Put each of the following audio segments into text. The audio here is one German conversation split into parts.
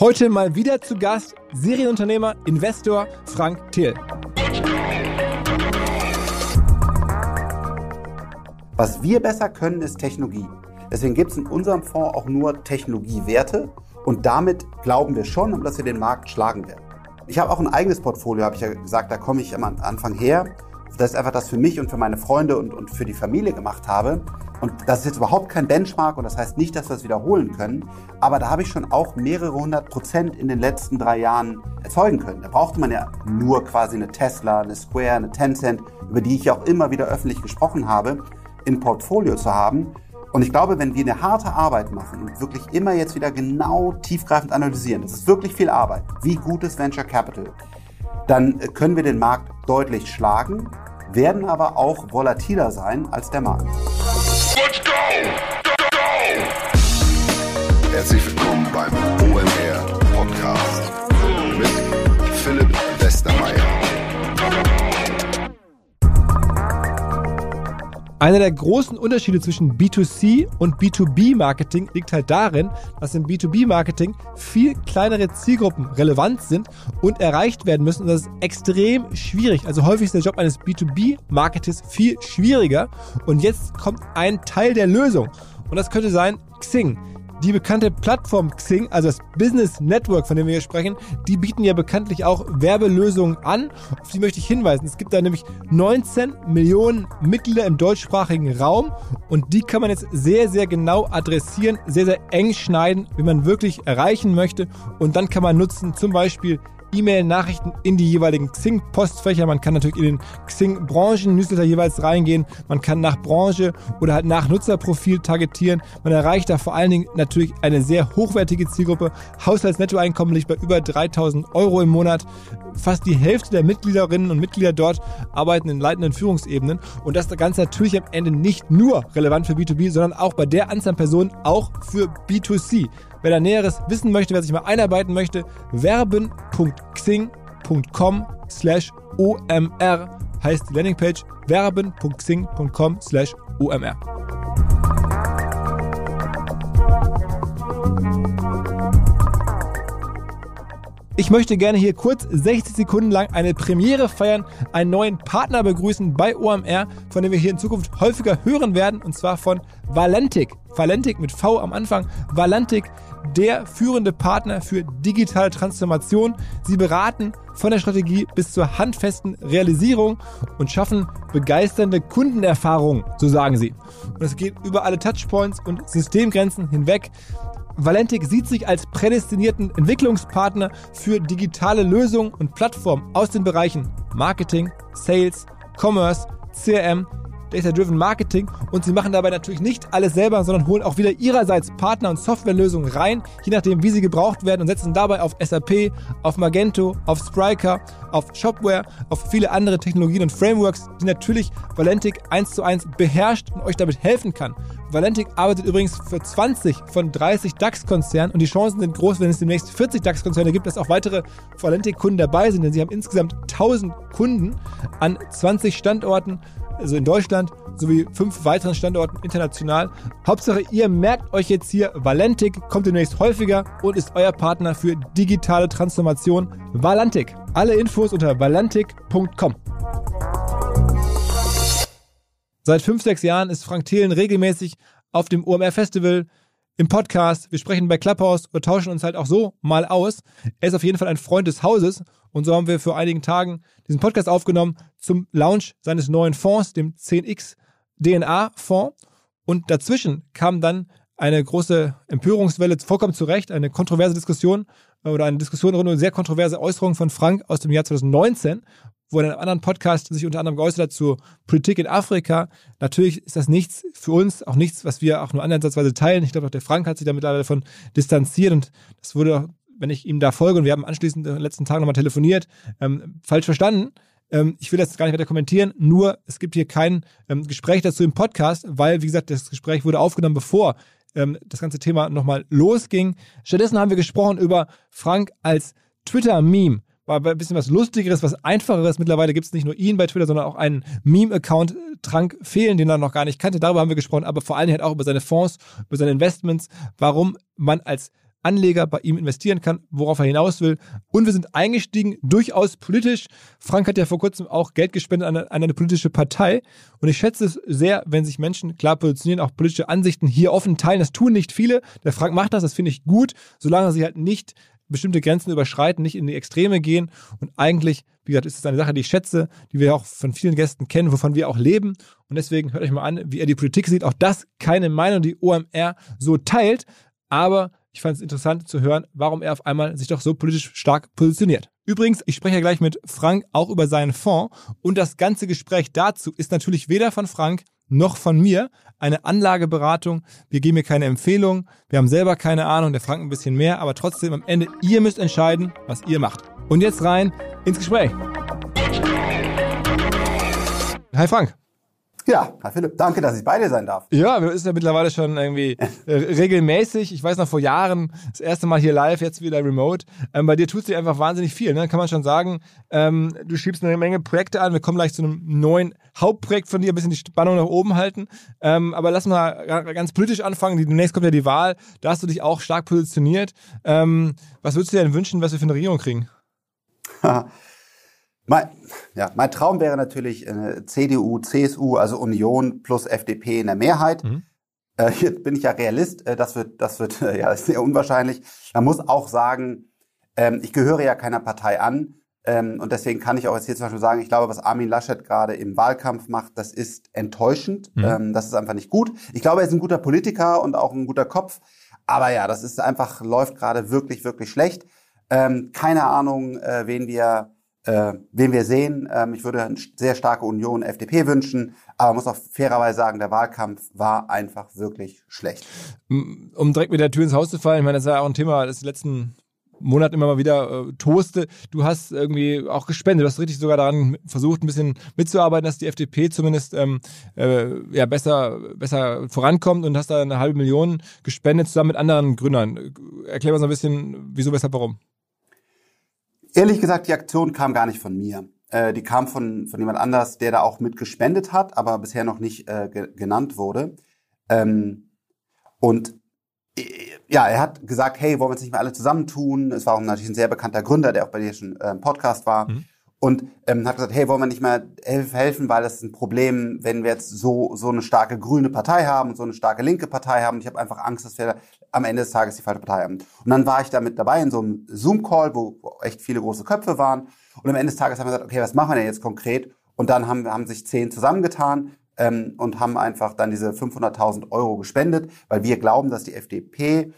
Heute mal wieder zu Gast Serienunternehmer, Investor Frank Thiel. Was wir besser können, ist Technologie. Deswegen gibt es in unserem Fonds auch nur Technologiewerte und damit glauben wir schon, dass wir den Markt schlagen werden. Ich habe auch ein eigenes Portfolio, habe ich ja gesagt, da komme ich am Anfang her. Das ist einfach das für mich und für meine Freunde und, und für die Familie gemacht habe. Und das ist jetzt überhaupt kein Benchmark und das heißt nicht, dass wir es wiederholen können. Aber da habe ich schon auch mehrere hundert Prozent in den letzten drei Jahren erzeugen können. Da brauchte man ja nur quasi eine Tesla, eine Square, eine Tencent, über die ich ja auch immer wieder öffentlich gesprochen habe, im Portfolio zu haben. Und ich glaube, wenn wir eine harte Arbeit machen und wirklich immer jetzt wieder genau tiefgreifend analysieren, das ist wirklich viel Arbeit, wie gut ist Venture Capital, dann können wir den Markt deutlich schlagen, werden aber auch volatiler sein als der Markt. Let's go! Go, go! Herzlich willkommen beim OMR Einer der großen Unterschiede zwischen B2C und B2B-Marketing liegt halt darin, dass im B2B-Marketing viel kleinere Zielgruppen relevant sind und erreicht werden müssen. Und das ist extrem schwierig. Also häufig ist der Job eines B2B-Marketers viel schwieriger. Und jetzt kommt ein Teil der Lösung. Und das könnte sein Xing. Die bekannte Plattform Xing, also das Business Network, von dem wir hier sprechen, die bieten ja bekanntlich auch Werbelösungen an. Auf die möchte ich hinweisen. Es gibt da nämlich 19 Millionen Mitglieder im deutschsprachigen Raum und die kann man jetzt sehr, sehr genau adressieren, sehr, sehr eng schneiden, wie man wirklich erreichen möchte. Und dann kann man nutzen zum Beispiel E-Mail-Nachrichten in die jeweiligen Xing-Postfächer. Man kann natürlich in den Xing-Branchen-Newsletter jeweils reingehen. Man kann nach Branche oder halt nach Nutzerprofil targetieren. Man erreicht da vor allen Dingen natürlich eine sehr hochwertige Zielgruppe. Haushaltsnettoeinkommen liegt bei über 3000 Euro im Monat. Fast die Hälfte der Mitgliederinnen und Mitglieder dort arbeiten in leitenden Führungsebenen. Und das Ganze natürlich am Ende nicht nur relevant für B2B, sondern auch bei der Anzahl Personen auch für B2C. Wer da Näheres wissen möchte, wer sich mal einarbeiten möchte, werben.xing.com slash omr heißt die Landingpage werben.xing.com slash omr. Ich möchte gerne hier kurz 60 Sekunden lang eine Premiere feiern, einen neuen Partner begrüßen bei OMR, von dem wir hier in Zukunft häufiger hören werden, und zwar von Valentik. Valentik mit V am Anfang. Valentik, der führende Partner für digitale Transformation. Sie beraten von der Strategie bis zur handfesten Realisierung und schaffen begeisternde Kundenerfahrungen, so sagen sie. Und es geht über alle Touchpoints und Systemgrenzen hinweg. Valentik sieht sich als prädestinierten Entwicklungspartner für digitale Lösungen und Plattformen aus den Bereichen Marketing, Sales, Commerce, CRM, Data-Driven Marketing und sie machen dabei natürlich nicht alles selber, sondern holen auch wieder ihrerseits Partner und Softwarelösungen rein, je nachdem wie sie gebraucht werden und setzen dabei auf SAP, auf Magento, auf Spryker, auf Shopware, auf viele andere Technologien und Frameworks, die natürlich Valentik eins zu eins beherrscht und euch damit helfen kann. Valentik arbeitet übrigens für 20 von 30 DAX-Konzernen und die Chancen sind groß, wenn es demnächst 40 DAX-Konzerne gibt, dass auch weitere Valentik-Kunden dabei sind, denn sie haben insgesamt 1000 Kunden an 20 Standorten also in Deutschland sowie fünf weiteren Standorten international. Hauptsache, ihr merkt euch jetzt hier, Valentik kommt demnächst häufiger und ist euer Partner für digitale Transformation. Valentik. Alle Infos unter valentik.com. Seit fünf, sechs Jahren ist Frank Thelen regelmäßig auf dem OMR Festival im Podcast, wir sprechen bei Clubhouse und tauschen uns halt auch so mal aus. Er ist auf jeden Fall ein Freund des Hauses und so haben wir vor einigen Tagen diesen Podcast aufgenommen zum Launch seines neuen Fonds, dem 10x DNA Fonds. Und dazwischen kam dann eine große Empörungswelle, vollkommen zu Recht, eine kontroverse Diskussion äh, oder eine Diskussion rund um eine sehr kontroverse Äußerung von Frank aus dem Jahr 2019, wo er in einem anderen Podcast sich unter anderem geäußert hat zur Politik in Afrika. Natürlich ist das nichts für uns, auch nichts, was wir auch nur ansatzweise teilen. Ich glaube, auch der Frank hat sich damit davon distanziert und das wurde, wenn ich ihm da folge und wir haben anschließend in den letzten Tagen nochmal telefoniert, ähm, falsch verstanden. Ähm, ich will das gar nicht weiter kommentieren, nur es gibt hier kein ähm, Gespräch dazu im Podcast, weil, wie gesagt, das Gespräch wurde aufgenommen, bevor ähm, das ganze Thema nochmal losging. Stattdessen haben wir gesprochen über Frank als Twitter-Meme war ein bisschen was Lustigeres, was Einfacheres. Mittlerweile gibt es nicht nur ihn bei Twitter, sondern auch einen Meme-Account, Trank Fehlen, den er noch gar nicht kannte. Darüber haben wir gesprochen, aber vor allem halt auch über seine Fonds, über seine Investments, warum man als Anleger bei ihm investieren kann, worauf er hinaus will. Und wir sind eingestiegen, durchaus politisch. Frank hat ja vor kurzem auch Geld gespendet an eine, an eine politische Partei. Und ich schätze es sehr, wenn sich Menschen klar positionieren, auch politische Ansichten hier offen teilen. Das tun nicht viele. Der Frank macht das, das finde ich gut, solange sie halt nicht bestimmte Grenzen überschreiten, nicht in die Extreme gehen. Und eigentlich, wie gesagt, ist es eine Sache, die ich schätze, die wir auch von vielen Gästen kennen, wovon wir auch leben. Und deswegen hört euch mal an, wie er die Politik sieht. Auch das keine Meinung, die OMR so teilt. Aber ich fand es interessant zu hören, warum er auf einmal sich doch so politisch stark positioniert. Übrigens, ich spreche ja gleich mit Frank auch über seinen Fonds und das ganze Gespräch dazu ist natürlich weder von Frank noch von mir eine Anlageberatung. Wir geben hier keine Empfehlung. Wir haben selber keine Ahnung, der Frank ein bisschen mehr, aber trotzdem am Ende, ihr müsst entscheiden, was ihr macht. Und jetzt rein ins Gespräch. Hi Frank. Ja, Herr Philipp, danke, dass ich bei dir sein darf. Ja, wir ist ja mittlerweile schon irgendwie äh, regelmäßig. Ich weiß noch vor Jahren, das erste Mal hier live, jetzt wieder remote. Ähm, bei dir tut sich einfach wahnsinnig viel, ne? kann man schon sagen. Ähm, du schiebst eine Menge Projekte an. Wir kommen gleich zu einem neuen Hauptprojekt von dir, ein bisschen die Spannung nach oben halten. Ähm, aber lass mal ganz politisch anfangen. Demnächst kommt ja die Wahl. Da hast du dich auch stark positioniert. Ähm, was würdest du dir denn wünschen, was wir für eine Regierung kriegen? Mein, ja, mein Traum wäre natürlich äh, CDU, CSU, also Union plus FDP in der Mehrheit. Mhm. Äh, hier bin ich ja Realist, äh, das wird, das wird äh, ja sehr unwahrscheinlich. Man muss auch sagen, ähm, ich gehöre ja keiner Partei an. Ähm, und deswegen kann ich auch jetzt hier zum Beispiel sagen, ich glaube, was Armin Laschet gerade im Wahlkampf macht, das ist enttäuschend. Mhm. Ähm, das ist einfach nicht gut. Ich glaube, er ist ein guter Politiker und auch ein guter Kopf. Aber ja, das ist einfach, läuft gerade wirklich, wirklich schlecht. Ähm, keine Ahnung, äh, wen wir äh, wen wir sehen. Ähm, ich würde eine sehr starke Union FDP wünschen, aber muss auch fairerweise sagen, der Wahlkampf war einfach wirklich schlecht. Um direkt mit der Tür ins Haus zu fallen, ich meine, das ja auch ein Thema, das die letzten Monate immer mal wieder äh, toaste. Du hast irgendwie auch gespendet. Du hast richtig sogar daran versucht, ein bisschen mitzuarbeiten, dass die FDP zumindest ähm, äh, ja, besser, besser vorankommt und hast da eine halbe Million gespendet zusammen mit anderen Gründern. Erklär mal so ein bisschen, wieso, weshalb, warum. Ehrlich gesagt, die Aktion kam gar nicht von mir. Äh, die kam von, von jemand anders, der da auch mit gespendet hat, aber bisher noch nicht äh, ge genannt wurde. Ähm, und äh, ja, er hat gesagt, hey, wollen wir uns nicht mehr alle zusammentun? Es war auch natürlich ein sehr bekannter Gründer, der auch bei dir schon äh, im Podcast war. Mhm. Und ähm, hat gesagt, hey, wollen wir nicht mehr helfen, weil das ist ein Problem, wenn wir jetzt so so eine starke grüne Partei haben und so eine starke linke Partei haben. Und ich habe einfach Angst, dass wir am Ende des Tages die falsche Partei haben. Und dann war ich da mit dabei in so einem Zoom-Call, wo echt viele große Köpfe waren. Und am Ende des Tages haben wir gesagt, okay, was machen wir denn jetzt konkret? Und dann haben, haben sich zehn zusammengetan ähm, und haben einfach dann diese 500.000 Euro gespendet, weil wir glauben, dass die FDP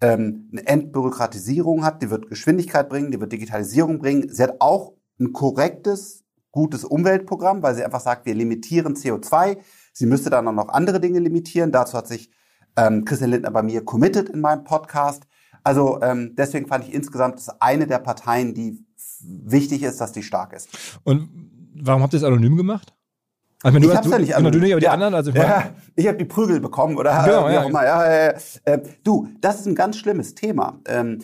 ähm, eine Entbürokratisierung hat, die wird Geschwindigkeit bringen, die wird Digitalisierung bringen. Sie hat auch ein korrektes, gutes Umweltprogramm, weil sie einfach sagt, wir limitieren CO2. Sie müsste dann auch noch andere Dinge limitieren. Dazu hat sich ähm, Christian Lindner bei mir committed in meinem Podcast. Also ähm, deswegen fand ich insgesamt, das eine der Parteien, die wichtig ist, dass die stark ist. Und warum habt ihr es anonym gemacht? Also, ich, hab's ja nicht anonym. Du nicht, aber die ja, anderen, also ich, ja, ich habe die Prügel bekommen oder genau, wie auch immer. Ja, äh, äh, du, das ist ein ganz schlimmes Thema. Ähm,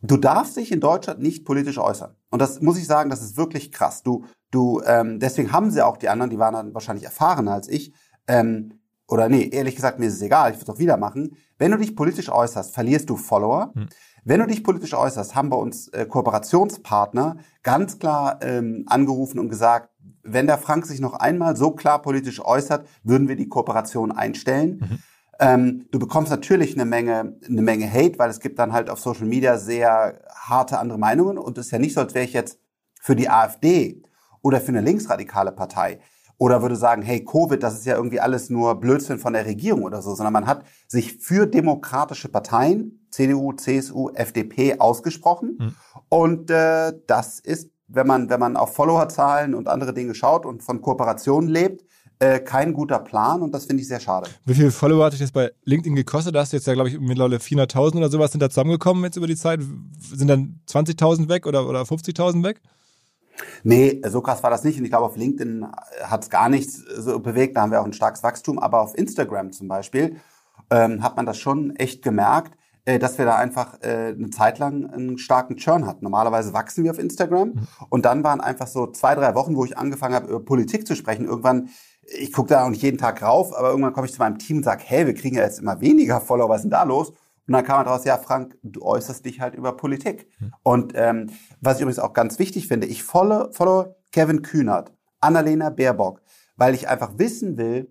du darfst dich in Deutschland nicht politisch äußern. Und das muss ich sagen, das ist wirklich krass. Du, du, ähm, deswegen haben sie auch die anderen, die waren dann wahrscheinlich erfahrener als ich. Ähm, oder nee, ehrlich gesagt, mir ist es egal, ich würde es auch wieder machen. Wenn du dich politisch äußerst, verlierst du Follower. Hm. Wenn du dich politisch äußerst, haben bei uns äh, Kooperationspartner ganz klar ähm, angerufen und gesagt, wenn der Frank sich noch einmal so klar politisch äußert, würden wir die Kooperation einstellen. Mhm. Ähm, du bekommst natürlich eine Menge, eine Menge Hate, weil es gibt dann halt auf Social Media sehr harte andere Meinungen und es ist ja nicht so, als wäre ich jetzt für die AfD oder für eine linksradikale Partei oder würde sagen, hey, Covid, das ist ja irgendwie alles nur Blödsinn von der Regierung oder so, sondern man hat sich für demokratische Parteien, CDU, CSU, FDP ausgesprochen mhm. und äh, das ist, wenn man, wenn man auf Followerzahlen und andere Dinge schaut und von Kooperationen lebt, äh, kein guter Plan und das finde ich sehr schade. Wie viele Follower hat dich das bei LinkedIn gekostet? Da hast du jetzt ja, glaube ich, mittlerweile 400.000 oder sowas sind da zusammengekommen jetzt über die Zeit. Sind dann 20.000 weg oder, oder 50.000 weg? Nee, so krass war das nicht. Und ich glaube, auf LinkedIn hat es gar nichts so bewegt. Da haben wir auch ein starkes Wachstum. Aber auf Instagram zum Beispiel ähm, hat man das schon echt gemerkt, äh, dass wir da einfach äh, eine Zeit lang einen starken Churn hatten. Normalerweise wachsen wir auf Instagram. Mhm. Und dann waren einfach so zwei, drei Wochen, wo ich angefangen habe, über Politik zu sprechen. Irgendwann ich gucke da auch nicht jeden Tag rauf, aber irgendwann komme ich zu meinem Team und sage, hey, wir kriegen ja jetzt immer weniger Follower, was ist denn da los? Und dann kam halt raus, ja, Frank, du äußerst dich halt über Politik. Und ähm, was ich übrigens auch ganz wichtig finde, ich follow, follow Kevin Kühnert, Annalena Baerbock, weil ich einfach wissen will,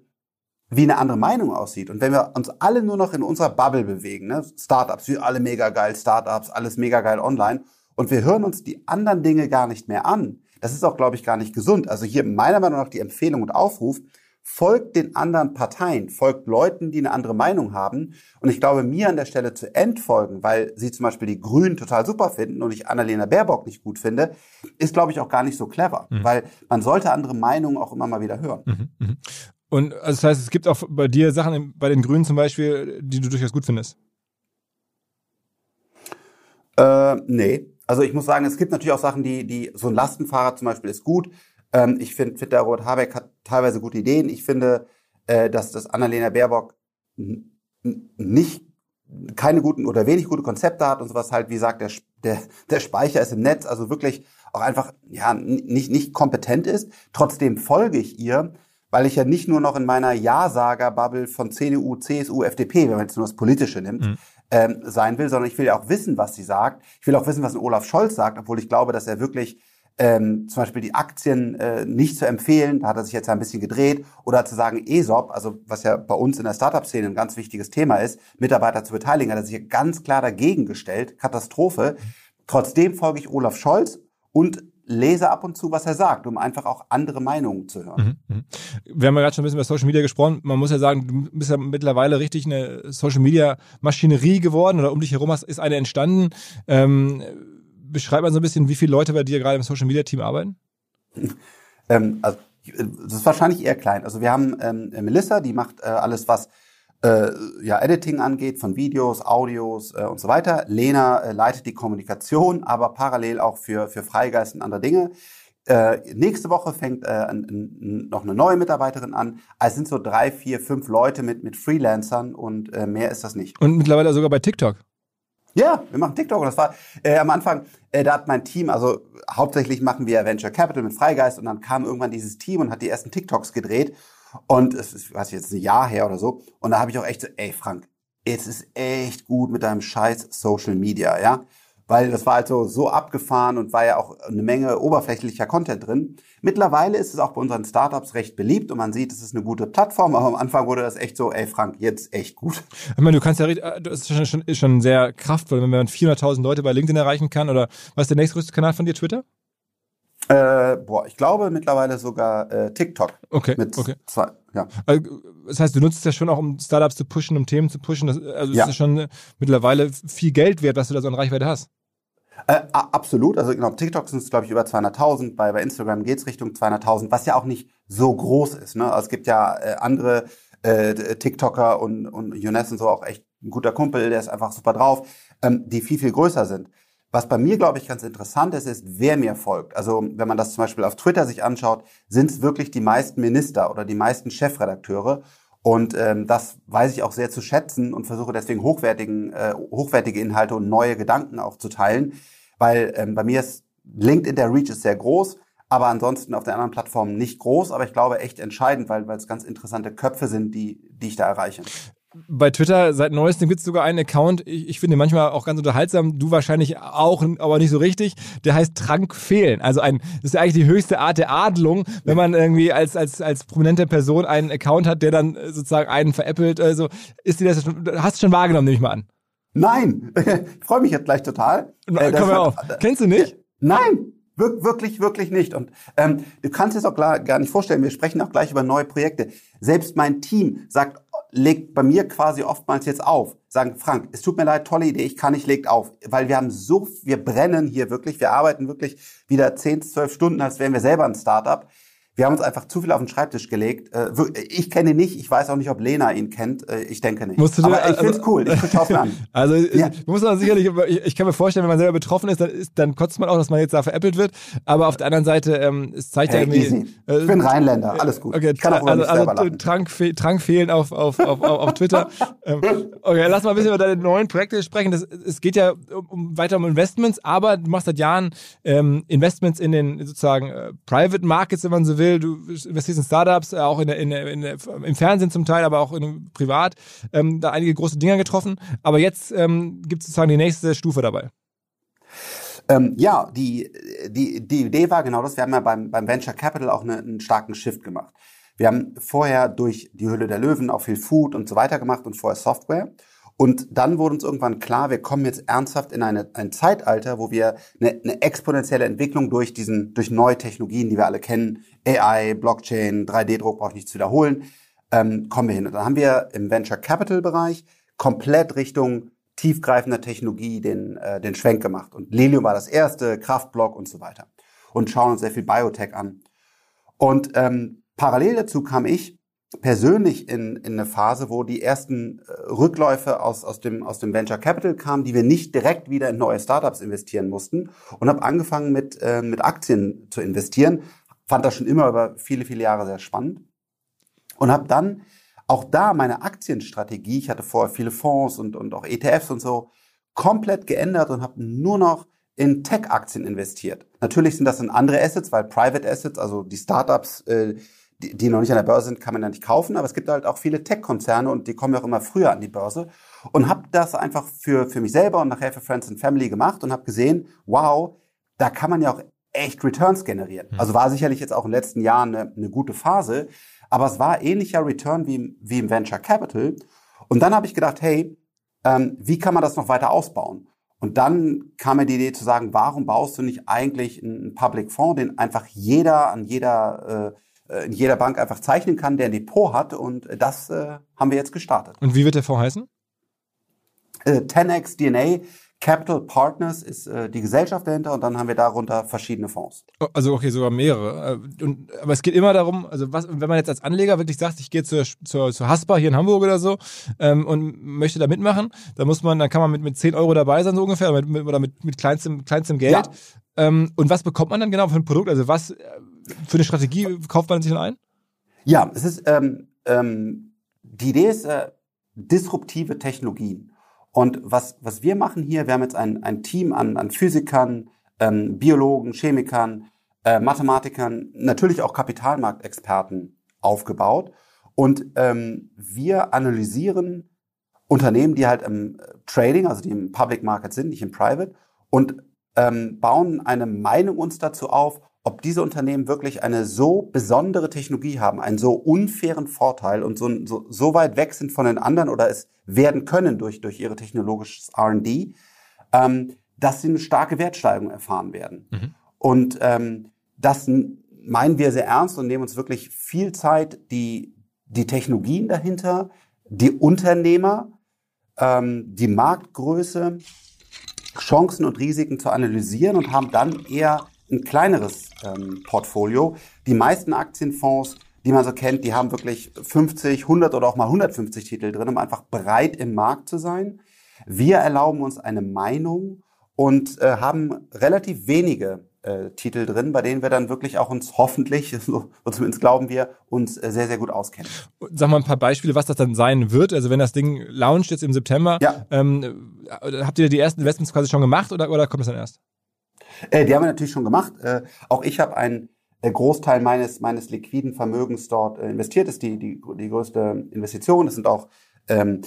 wie eine andere Meinung aussieht. Und wenn wir uns alle nur noch in unserer Bubble bewegen, ne? Startups, wir alle mega geil, Startups, alles mega geil online, und wir hören uns die anderen Dinge gar nicht mehr an, das ist auch, glaube ich, gar nicht gesund. Also hier meiner Meinung nach die Empfehlung und Aufruf, folgt den anderen Parteien, folgt Leuten, die eine andere Meinung haben. Und ich glaube, mir an der Stelle zu entfolgen, weil sie zum Beispiel die Grünen total super finden und ich Annalena Baerbock nicht gut finde, ist, glaube ich, auch gar nicht so clever. Mhm. Weil man sollte andere Meinungen auch immer mal wieder hören. Mhm. mhm. Und also das heißt, es gibt auch bei dir Sachen, bei den Grünen zum Beispiel, die du durchaus gut findest? Äh, nee. Also ich muss sagen, es gibt natürlich auch Sachen, die, die so ein Lastenfahrrad zum Beispiel ist gut. Ähm, ich finde, find der Robert Habeck hat teilweise gute Ideen. Ich finde, äh, dass das Annalena Baerbock nicht keine guten oder wenig gute Konzepte hat und sowas halt, wie sagt der, der, der Speicher ist im Netz, also wirklich auch einfach ja nicht, nicht kompetent ist. Trotzdem folge ich ihr, weil ich ja nicht nur noch in meiner Ja-Sager-Bubble von CDU, CSU, FDP, wenn man jetzt nur das Politische nimmt, mhm. ähm, sein will, sondern ich will ja auch wissen, was sie sagt. Ich will auch wissen, was ein Olaf Scholz sagt, obwohl ich glaube, dass er wirklich ähm, zum Beispiel die Aktien äh, nicht zu empfehlen, da hat er sich jetzt ein bisschen gedreht, oder zu sagen, ESOP, also was ja bei uns in der Startup-Szene ein ganz wichtiges Thema ist, Mitarbeiter zu beteiligen, hat er sich ganz klar dagegen gestellt, Katastrophe. Trotzdem folge ich Olaf Scholz und lese ab und zu, was er sagt, um einfach auch andere Meinungen zu hören. Mhm, mhm. Wir haben ja gerade schon ein bisschen über Social Media gesprochen. Man muss ja sagen, du bist ja mittlerweile richtig eine Social Media Maschinerie geworden oder um dich herum ist eine entstanden. Ähm, beschreib mal so ein bisschen, wie viele Leute bei dir gerade im Social Media Team arbeiten? ähm, also, das ist wahrscheinlich eher klein. Also wir haben ähm, Melissa, die macht äh, alles, was äh, ja, Editing angeht, von Videos, Audios äh, und so weiter. Lena äh, leitet die Kommunikation, aber parallel auch für, für Freigeist und andere Dinge. Äh, nächste Woche fängt äh, noch eine neue Mitarbeiterin an. Also es sind so drei, vier, fünf Leute mit, mit Freelancern und äh, mehr ist das nicht. Und mittlerweile sogar bei TikTok. Ja, wir machen TikTok. Und das war äh, am Anfang, äh, da hat mein Team, also hauptsächlich machen wir Venture Capital mit Freigeist und dann kam irgendwann dieses Team und hat die ersten TikToks gedreht. Und es ist, was jetzt ein Jahr her oder so. Und da habe ich auch echt so, ey Frank, es ist echt gut mit deinem scheiß Social Media, ja weil das war also so abgefahren und war ja auch eine Menge oberflächlicher Content drin. Mittlerweile ist es auch bei unseren Startups recht beliebt und man sieht, es ist eine gute Plattform, aber am Anfang wurde das echt so, ey Frank, jetzt echt gut. Ich meine, du kannst ja, das ist schon, ist schon sehr kraftvoll, wenn man 400.000 Leute bei LinkedIn erreichen kann oder was ist der nächstgrößte Kanal von dir, Twitter? Äh, boah, ich glaube mittlerweile sogar äh, TikTok. Okay. Mit okay. Zwei, ja. Also, das heißt, du nutzt es ja schon auch, um Startups zu pushen, um Themen zu pushen. Das, also, ja. ist schon mittlerweile viel Geld wert, was du da so an Reichweite hast. Äh, absolut. Also genau, TikTok sind es, glaube ich, über 200.000. Bei, bei Instagram geht's Richtung 200.000, was ja auch nicht so groß ist. Ne? Also es gibt ja äh, andere äh, TikToker und, und Younes und so auch echt ein guter Kumpel, der ist einfach super drauf, ähm, die viel, viel größer sind. Was bei mir, glaube ich, ganz interessant ist, ist, wer mir folgt. Also wenn man das zum Beispiel auf Twitter sich anschaut, sind es wirklich die meisten Minister oder die meisten Chefredakteure. Und ähm, das weiß ich auch sehr zu schätzen und versuche deswegen hochwertigen, äh, hochwertige Inhalte und neue Gedanken auch zu teilen. Weil ähm, bei mir ist LinkedIn, der Reach ist sehr groß, aber ansonsten auf den anderen Plattformen nicht groß, aber ich glaube echt entscheidend, weil weil es ganz interessante Köpfe sind, die, die ich da erreiche bei Twitter seit neuestem gibt es sogar einen Account, ich, ich finde manchmal auch ganz unterhaltsam, du wahrscheinlich auch, aber nicht so richtig, der heißt Trank fehlen. Also ein, das ist ja eigentlich die höchste Art der Adlung, wenn man irgendwie als, als, als prominente Person einen Account hat, der dann sozusagen einen veräppelt. Also ist dir das schon, hast du schon wahrgenommen, nehme ich mal an. Nein, ich freue mich jetzt gleich total. Äh, Komm mal auf. Kennst du nicht? Nein, Wir wirklich, wirklich nicht. Und ähm, du kannst es auch klar, gar nicht vorstellen, wir sprechen auch gleich über neue Projekte. Selbst mein Team sagt legt bei mir quasi oftmals jetzt auf. Sagen, Frank, es tut mir leid, tolle Idee, ich kann nicht, legt auf. Weil wir haben so, wir brennen hier wirklich, wir arbeiten wirklich wieder 10, 12 Stunden, als wären wir selber ein Startup. Wir haben uns einfach zu viel auf den Schreibtisch gelegt. Äh, ich kenne ihn nicht, ich weiß auch nicht, ob Lena ihn kennt. Äh, ich denke nicht. Musst du Aber dir, ich finde es cool, ich schaue es mir an. Also ja. muss man sicherlich, ich kann mir vorstellen, wenn man selber betroffen ist, dann, ist, dann kotzt man auch, dass man jetzt da veräppelt wird. Aber auf der anderen Seite, ähm, es zeigt hey, ja irgendwie... Äh, ich bin Rheinländer, alles gut. Okay, ich kann auch also, also Trank, fe Trank fehlen auf, auf, auf, auf, auf Twitter. ähm, okay, lass mal ein bisschen über deine neuen Projekte sprechen. Das, es geht ja um, um, weiter um Investments, aber du machst seit Jahren ähm, Investments in den sozusagen äh, Private Markets, wenn man so will will, du investierst in Startups, äh, auch in in in im Fernsehen zum Teil, aber auch in, privat, ähm, da einige große Dinger getroffen. Aber jetzt ähm, gibt es sozusagen die nächste Stufe dabei. Ähm, ja, die, die, die Idee war genau das. Wir haben ja beim, beim Venture Capital auch eine, einen starken Shift gemacht. Wir haben vorher durch die Hülle der Löwen auch viel Food und so weiter gemacht und vorher Software. Und dann wurde uns irgendwann klar, wir kommen jetzt ernsthaft in eine, ein Zeitalter, wo wir eine, eine exponentielle Entwicklung durch diesen, durch neue Technologien, die wir alle kennen, AI, Blockchain, 3D-Druck, brauche ich nicht zu wiederholen, ähm, kommen wir hin. Und dann haben wir im Venture Capital Bereich komplett Richtung tiefgreifender Technologie den, äh, den Schwenk gemacht. Und Lelium war das erste, Kraftblock und so weiter. Und schauen uns sehr viel Biotech an. Und ähm, parallel dazu kam ich persönlich in, in eine Phase, wo die ersten äh, Rückläufe aus, aus, dem, aus dem Venture Capital kamen, die wir nicht direkt wieder in neue Startups investieren mussten und habe angefangen mit, äh, mit Aktien zu investieren. Fand das schon immer über viele, viele Jahre sehr spannend und habe dann auch da meine Aktienstrategie, ich hatte vorher viele Fonds und, und auch ETFs und so, komplett geändert und habe nur noch in Tech-Aktien investiert. Natürlich sind das dann andere Assets, weil Private Assets, also die Startups, äh, die, die noch nicht an der Börse sind, kann man ja nicht kaufen, aber es gibt halt auch viele Tech-Konzerne und die kommen ja auch immer früher an die Börse und habe das einfach für, für mich selber und nachher für Friends and Family gemacht und habe gesehen, wow, da kann man ja auch echt Returns generieren. Mhm. Also war sicherlich jetzt auch in den letzten Jahren eine, eine gute Phase, aber es war ähnlicher Return wie, wie im Venture Capital. Und dann habe ich gedacht, hey, ähm, wie kann man das noch weiter ausbauen? Und dann kam mir die Idee zu sagen, warum baust du nicht eigentlich einen Public Fonds, den einfach jeder an jeder äh, in jeder Bank einfach zeichnen kann, der ein Depot hat. Und das äh, haben wir jetzt gestartet. Und wie wird der Fonds heißen? Äh, 10x DNA Capital Partners ist äh, die Gesellschaft dahinter und dann haben wir darunter verschiedene Fonds. Oh, also okay, sogar mehrere. Äh, und, aber es geht immer darum, also was, wenn man jetzt als Anleger wirklich sagt, ich gehe zur, zur, zur Haspa hier in Hamburg oder so ähm, und möchte da mitmachen, dann muss man, dann kann man mit, mit 10 Euro dabei sein, so ungefähr, oder mit, oder mit, mit kleinstem, kleinstem Geld. Ja. Ähm, und was bekommt man dann genau für ein Produkt? Also was äh, für eine Strategie kauft man sich dann ein? Ja, es ist ähm, ähm, die Idee ist äh, disruptive Technologien. Und was, was wir machen hier, wir haben jetzt ein, ein Team an, an Physikern, ähm, Biologen, Chemikern, äh, Mathematikern, natürlich auch Kapitalmarktexperten aufgebaut. Und ähm, wir analysieren Unternehmen, die halt im Trading, also die im Public Market sind, nicht im Private, und ähm, bauen eine Meinung uns dazu auf, ob diese Unternehmen wirklich eine so besondere Technologie haben, einen so unfairen Vorteil und so, so, so weit weg sind von den anderen oder es werden können durch, durch ihre technologisches R&D, ähm, dass sie eine starke Wertsteigerung erfahren werden. Mhm. Und ähm, das meinen wir sehr ernst und nehmen uns wirklich viel Zeit, die, die Technologien dahinter, die Unternehmer, ähm, die Marktgröße, Chancen und Risiken zu analysieren und haben dann eher ein kleineres ähm, Portfolio. Die meisten Aktienfonds, die man so kennt, die haben wirklich 50, 100 oder auch mal 150 Titel drin, um einfach breit im Markt zu sein. Wir erlauben uns eine Meinung und äh, haben relativ wenige äh, Titel drin, bei denen wir dann wirklich auch uns hoffentlich, so, zumindest glauben wir, uns äh, sehr, sehr gut auskennen. Sag mal ein paar Beispiele, was das dann sein wird. Also wenn das Ding launcht jetzt im September, ja. ähm, habt ihr die ersten Investments quasi schon gemacht oder, oder kommt das dann erst? Äh, die haben wir natürlich schon gemacht. Äh, auch ich habe einen äh, Großteil meines, meines liquiden Vermögens dort äh, investiert. Das ist die, die, die größte Investition. Es sind auch ähm,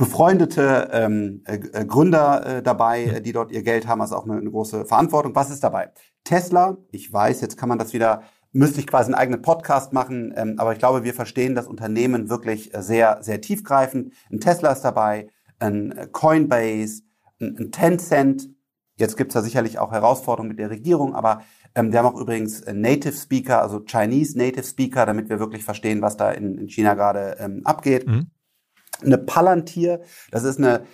befreundete ähm, äh, äh Gründer äh, dabei, äh, die dort ihr Geld haben, also auch eine, eine große Verantwortung. Was ist dabei? Tesla, ich weiß, jetzt kann man das wieder, müsste ich quasi einen eigenen Podcast machen, ähm, aber ich glaube, wir verstehen das Unternehmen wirklich äh, sehr, sehr tiefgreifend. Ein Tesla ist dabei, ein Coinbase, ein, Tencent, Jetzt gibt es da sicherlich auch Herausforderungen mit der Regierung, aber ähm, wir haben auch übrigens äh, Native Speaker, also Chinese Native Speaker, damit wir wirklich verstehen, was da in, in China gerade ähm, abgeht. Mhm. Eine Palantir, das ist eine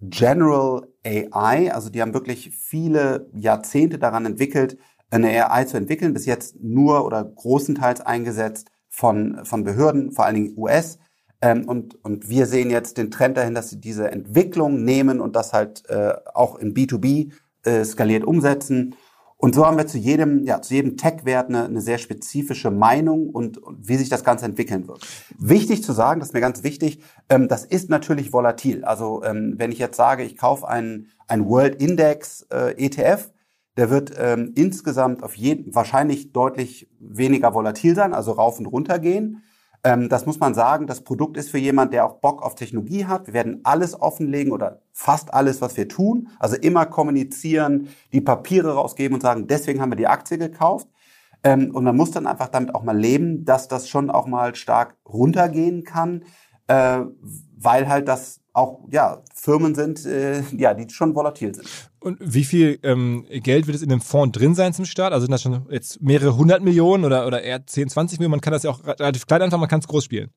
General AI, also die haben wirklich viele Jahrzehnte daran entwickelt, eine AI zu entwickeln, bis jetzt nur oder großenteils eingesetzt von, von Behörden, vor allen Dingen US. Ähm, und, und wir sehen jetzt den Trend dahin, dass sie diese Entwicklung nehmen und das halt äh, auch in B2B äh, skaliert umsetzen. Und so haben wir zu jedem, ja, zu jedem Tech-Wert eine, eine sehr spezifische Meinung und, und wie sich das Ganze entwickeln wird. Wichtig zu sagen, das ist mir ganz wichtig, ähm, das ist natürlich volatil. Also ähm, wenn ich jetzt sage, ich kaufe einen, einen World Index äh, ETF, Der wird ähm, insgesamt auf jeden wahrscheinlich deutlich weniger volatil sein, also rauf und runter gehen. Ähm, das muss man sagen. Das Produkt ist für jemand, der auch Bock auf Technologie hat. Wir werden alles offenlegen oder fast alles, was wir tun. Also immer kommunizieren, die Papiere rausgeben und sagen, deswegen haben wir die Aktie gekauft. Ähm, und man muss dann einfach damit auch mal leben, dass das schon auch mal stark runtergehen kann, äh, weil halt das auch ja Firmen sind, äh, ja, die schon volatil sind. Und wie viel ähm, Geld wird es in dem Fonds drin sein zum Start? Also sind das schon jetzt mehrere hundert Millionen oder, oder eher 10, 20 Millionen? Man kann das ja auch relativ klein anfangen, man kann es groß spielen.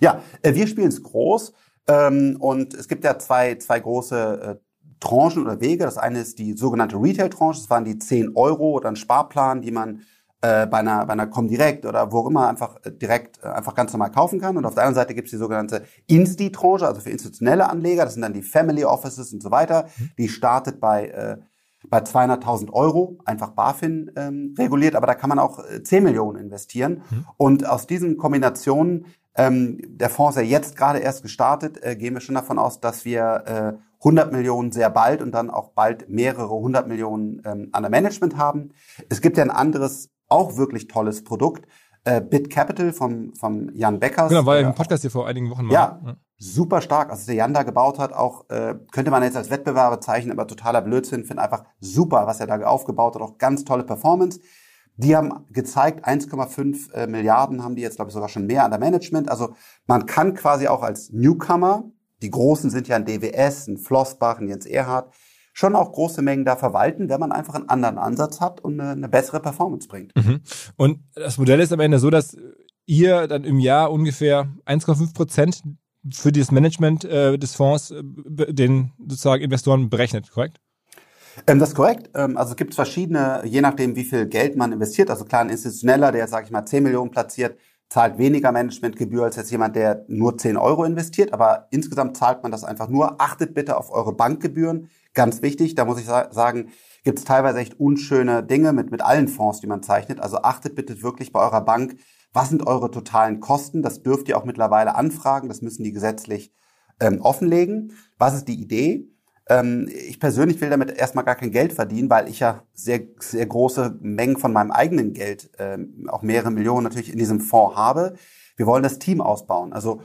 Ja, äh, wir spielen es groß ähm, und es gibt ja zwei, zwei große äh, Tranchen oder Wege. Das eine ist die sogenannte Retail-Tranche, das waren die 10 Euro oder ein Sparplan, die man äh, bei einer, bei einer Comdirect oder wo auch immer einfach äh, direkt äh, einfach ganz normal kaufen kann. Und auf der anderen Seite gibt es die sogenannte Insti-Tranche, also für institutionelle Anleger. Das sind dann die Family Offices und so weiter. Mhm. Die startet bei äh, bei 200.000 Euro, einfach BaFin ähm, reguliert, aber da kann man auch äh, 10 Millionen investieren. Mhm. Und aus diesen Kombinationen, ähm, der Fonds ist ja jetzt gerade erst gestartet, äh, gehen wir schon davon aus, dass wir äh, 100 Millionen sehr bald und dann auch bald mehrere 100 Millionen ähm, an der Management haben. Es gibt ja ein anderes auch wirklich tolles Produkt. Äh, Bit Capital vom, vom Jan Beckers. Genau, war ja im Podcast hier vor einigen Wochen mal. Ja, ja. super stark. Also der Jan da gebaut hat, auch äh, könnte man jetzt als Wettbewerber zeichnen, aber totaler Blödsinn. Finde einfach super, was er da aufgebaut hat. Auch ganz tolle Performance. Die haben gezeigt, 1,5 äh, Milliarden haben die jetzt, glaube ich, sogar schon mehr an der Management. Also man kann quasi auch als Newcomer, die Großen sind ja ein DWS, ein Flossbach, ein Jens Erhardt, schon auch große Mengen da verwalten, wenn man einfach einen anderen Ansatz hat und eine, eine bessere Performance bringt. Mhm. Und das Modell ist am Ende so, dass ihr dann im Jahr ungefähr 1,5 Prozent für das Management äh, des Fonds äh, den sozusagen Investoren berechnet, korrekt? Ähm, das ist korrekt. Ähm, also es gibt verschiedene, je nachdem, wie viel Geld man investiert. Also klar, ein Institutioneller, der, sage ich mal, 10 Millionen platziert, zahlt weniger Managementgebühr als jetzt jemand, der nur 10 Euro investiert. Aber insgesamt zahlt man das einfach nur. Achtet bitte auf eure Bankgebühren. Ganz wichtig, da muss ich sagen, gibt es teilweise echt unschöne Dinge mit, mit allen Fonds, die man zeichnet. Also achtet bitte wirklich bei eurer Bank, was sind eure totalen Kosten? Das dürft ihr auch mittlerweile anfragen, das müssen die gesetzlich ähm, offenlegen. Was ist die Idee? Ähm, ich persönlich will damit erstmal gar kein Geld verdienen, weil ich ja sehr, sehr große Mengen von meinem eigenen Geld, ähm, auch mehrere Millionen natürlich in diesem Fonds habe. Wir wollen das Team ausbauen. Also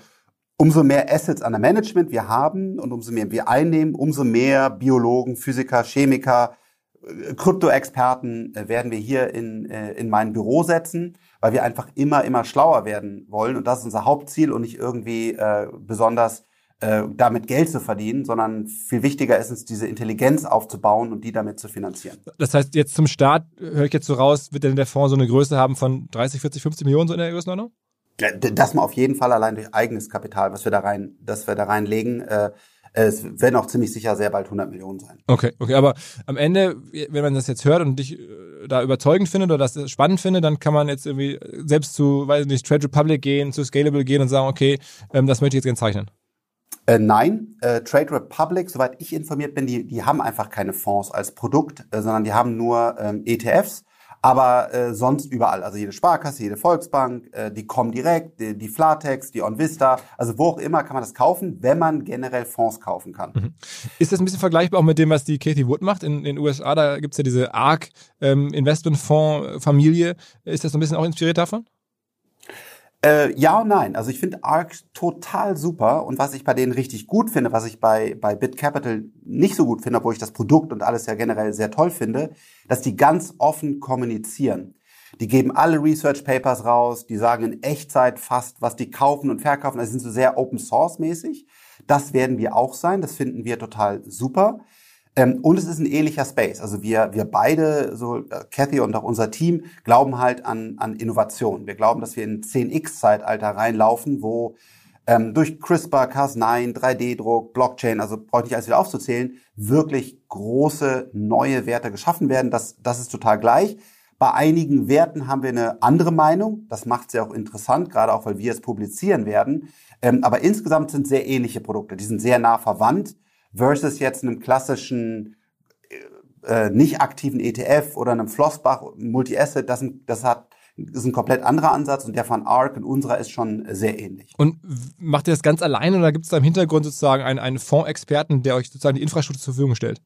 umso mehr Assets an der Management wir haben und umso mehr wir einnehmen, umso mehr Biologen, Physiker, Chemiker, äh, Krypto-Experten äh, werden wir hier in, äh, in mein Büro setzen, weil wir einfach immer, immer schlauer werden wollen. Und das ist unser Hauptziel und nicht irgendwie äh, besonders äh, damit Geld zu verdienen, sondern viel wichtiger ist es, diese Intelligenz aufzubauen und die damit zu finanzieren. Das heißt, jetzt zum Start, höre ich jetzt so raus, wird denn der Fonds so eine Größe haben von 30, 40, 50 Millionen so in der Größenordnung? Das mal auf jeden Fall allein durch eigenes Kapital, was wir da rein, dass wir da reinlegen. Äh, es werden auch ziemlich sicher sehr bald 100 Millionen sein. Okay, okay, aber am Ende, wenn man das jetzt hört und dich äh, da überzeugend findet oder das spannend findet, dann kann man jetzt irgendwie selbst zu, weiß nicht, Trade Republic gehen, zu Scalable gehen und sagen, okay, ähm, das möchte ich jetzt gerne zeichnen. Äh, nein, äh, Trade Republic, soweit ich informiert bin, die, die haben einfach keine Fonds als Produkt, äh, sondern die haben nur ähm, ETFs aber äh, sonst überall, also jede Sparkasse, jede Volksbank, äh, die Comdirect, die, die Flatex, die OnVista, also wo auch immer kann man das kaufen, wenn man generell Fonds kaufen kann. Mhm. Ist das ein bisschen vergleichbar auch mit dem, was die Katie Wood macht in den USA? Da gibt's ja diese ARK ähm, Investmentfonds Familie. Ist das so ein bisschen auch inspiriert davon? Äh, ja und nein. Also ich finde ARC total super und was ich bei denen richtig gut finde, was ich bei, bei BitCapital nicht so gut finde, obwohl ich das Produkt und alles ja generell sehr toll finde, dass die ganz offen kommunizieren. Die geben alle Research Papers raus, die sagen in Echtzeit fast, was die kaufen und verkaufen. Also sind so sehr Open Source mäßig. Das werden wir auch sein. Das finden wir total super. Ähm, und es ist ein ähnlicher Space. Also wir, wir beide, so äh, Cathy und auch unser Team, glauben halt an, an Innovation. Wir glauben, dass wir in 10x-Zeitalter reinlaufen, wo ähm, durch CRISPR, Cas9, 3D-Druck, Blockchain, also brauche ich nicht alles wieder aufzuzählen, wirklich große neue Werte geschaffen werden. Das, das ist total gleich. Bei einigen Werten haben wir eine andere Meinung. Das macht ja auch interessant, gerade auch, weil wir es publizieren werden. Ähm, aber insgesamt sind sehr ähnliche Produkte. Die sind sehr nah verwandt versus jetzt einem klassischen äh, äh nicht aktiven ETF oder einem Flossbach Multi-Asset, das, das hat ist ein komplett anderer Ansatz und der von ARC und unserer ist schon sehr ähnlich. Und macht ihr das ganz alleine oder gibt es da im Hintergrund sozusagen einen, einen Fondsexperten, der euch sozusagen die Infrastruktur zur Verfügung stellt?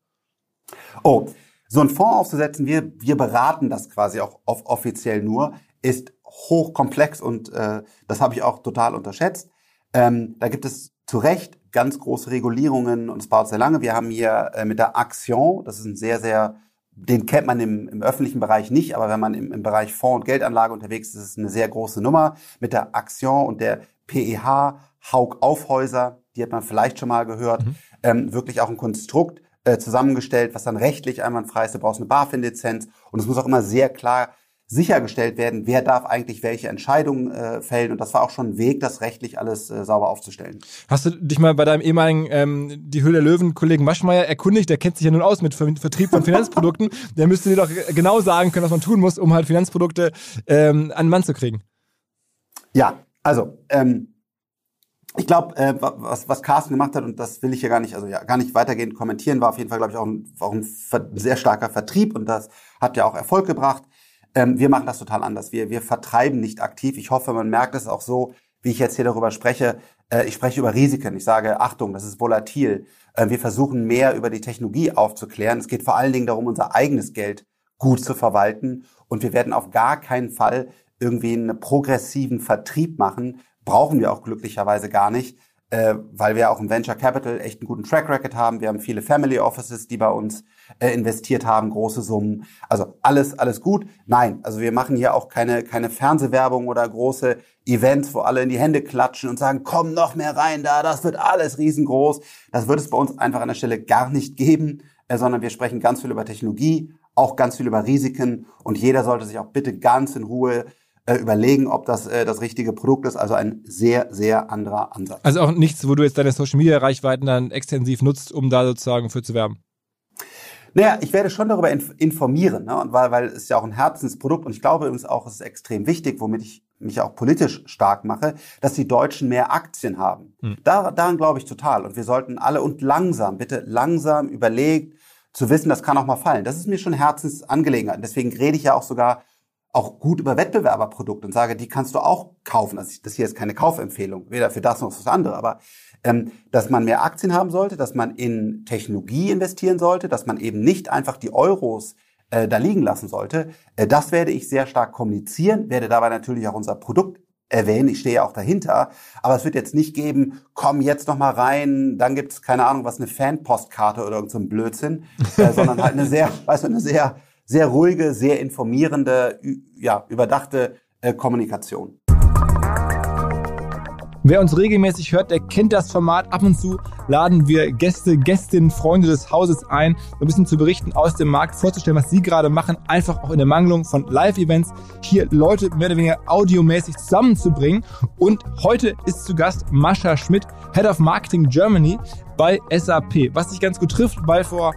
Oh, So einen Fonds aufzusetzen, wir, wir beraten das quasi auch off offiziell nur, ist hochkomplex und äh, das habe ich auch total unterschätzt. Ähm, da gibt es zu Recht ganz große Regulierungen und es dauert sehr lange. Wir haben hier äh, mit der Action, das ist ein sehr, sehr, den kennt man im, im öffentlichen Bereich nicht, aber wenn man im, im Bereich Fonds- und Geldanlage unterwegs ist, ist es eine sehr große Nummer. Mit der Action und der PEH, Haug Aufhäuser, die hat man vielleicht schon mal gehört, mhm. ähm, wirklich auch ein Konstrukt äh, zusammengestellt, was dann rechtlich einwandfrei ist. Du brauchst eine BaFin-Lizenz und es muss auch immer sehr klar sichergestellt werden, wer darf eigentlich welche Entscheidungen äh, fällen. Und das war auch schon ein Weg, das rechtlich alles äh, sauber aufzustellen. Hast du dich mal bei deinem ehemaligen ähm, die Höhle der Löwen-Kollegen Maschmeyer erkundigt? Der kennt sich ja nun aus mit Vertrieb von Finanzprodukten. der müsste dir doch genau sagen können, was man tun muss, um halt Finanzprodukte ähm, an den Mann zu kriegen. Ja, also ähm, ich glaube, äh, was, was Carsten gemacht hat, und das will ich hier gar nicht, also ja, gar nicht weitergehend kommentieren, war auf jeden Fall, glaube ich, auch ein, auch ein sehr starker Vertrieb und das hat ja auch Erfolg gebracht. Ähm, wir machen das total anders. Wir, wir vertreiben nicht aktiv. Ich hoffe, man merkt es auch so, wie ich jetzt hier darüber spreche. Äh, ich spreche über Risiken. Ich sage, Achtung, das ist volatil. Äh, wir versuchen mehr über die Technologie aufzuklären. Es geht vor allen Dingen darum, unser eigenes Geld gut zu verwalten. Und wir werden auf gar keinen Fall irgendwie einen progressiven Vertrieb machen. Brauchen wir auch glücklicherweise gar nicht, äh, weil wir auch im Venture Capital echt einen guten Track Record haben. Wir haben viele Family Offices, die bei uns äh, investiert haben, große Summen. Also alles, alles gut. Nein, also wir machen hier auch keine, keine Fernsehwerbung oder große Events, wo alle in die Hände klatschen und sagen, komm noch mehr rein da, das wird alles riesengroß. Das wird es bei uns einfach an der Stelle gar nicht geben, äh, sondern wir sprechen ganz viel über Technologie, auch ganz viel über Risiken und jeder sollte sich auch bitte ganz in Ruhe äh, überlegen, ob das äh, das richtige Produkt ist. Also ein sehr, sehr anderer Ansatz. Also auch nichts, wo du jetzt deine Social Media Reichweiten dann extensiv nutzt, um da sozusagen für zu werben. Naja, ich werde schon darüber informieren, ne? und weil, weil es ja auch ein Herzensprodukt und ich glaube übrigens auch, es ist extrem wichtig, womit ich mich auch politisch stark mache, dass die Deutschen mehr Aktien haben. Hm. Da, daran glaube ich total. Und wir sollten alle und langsam, bitte langsam überlegt, zu wissen, das kann auch mal fallen. Das ist mir schon Herzensangelegenheit. Deswegen rede ich ja auch sogar auch gut über Wettbewerberprodukte und sage, die kannst du auch kaufen. Also das hier ist keine Kaufempfehlung, weder für das noch für das andere, aber dass man mehr Aktien haben sollte, dass man in Technologie investieren sollte, dass man eben nicht einfach die Euros äh, da liegen lassen sollte. Äh, das werde ich sehr stark kommunizieren, werde dabei natürlich auch unser Produkt erwähnen. Ich stehe ja auch dahinter. Aber es wird jetzt nicht geben, komm jetzt noch mal rein, dann gibt's keine Ahnung, was eine Fanpostkarte oder irgendein so Blödsinn, äh, sondern halt eine sehr, weißt du, eine sehr, sehr ruhige, sehr informierende, ja, überdachte Kommunikation. Wer uns regelmäßig hört, der kennt das Format. Ab und zu laden wir Gäste, Gästinnen, Freunde des Hauses ein, ein bisschen zu berichten aus dem Markt, vorzustellen, was sie gerade machen, einfach auch in der Mangelung von Live-Events, hier Leute mehr oder weniger audiomäßig zusammenzubringen. Und heute ist zu Gast Mascha Schmidt, Head of Marketing Germany bei SAP, was sich ganz gut trifft, weil vor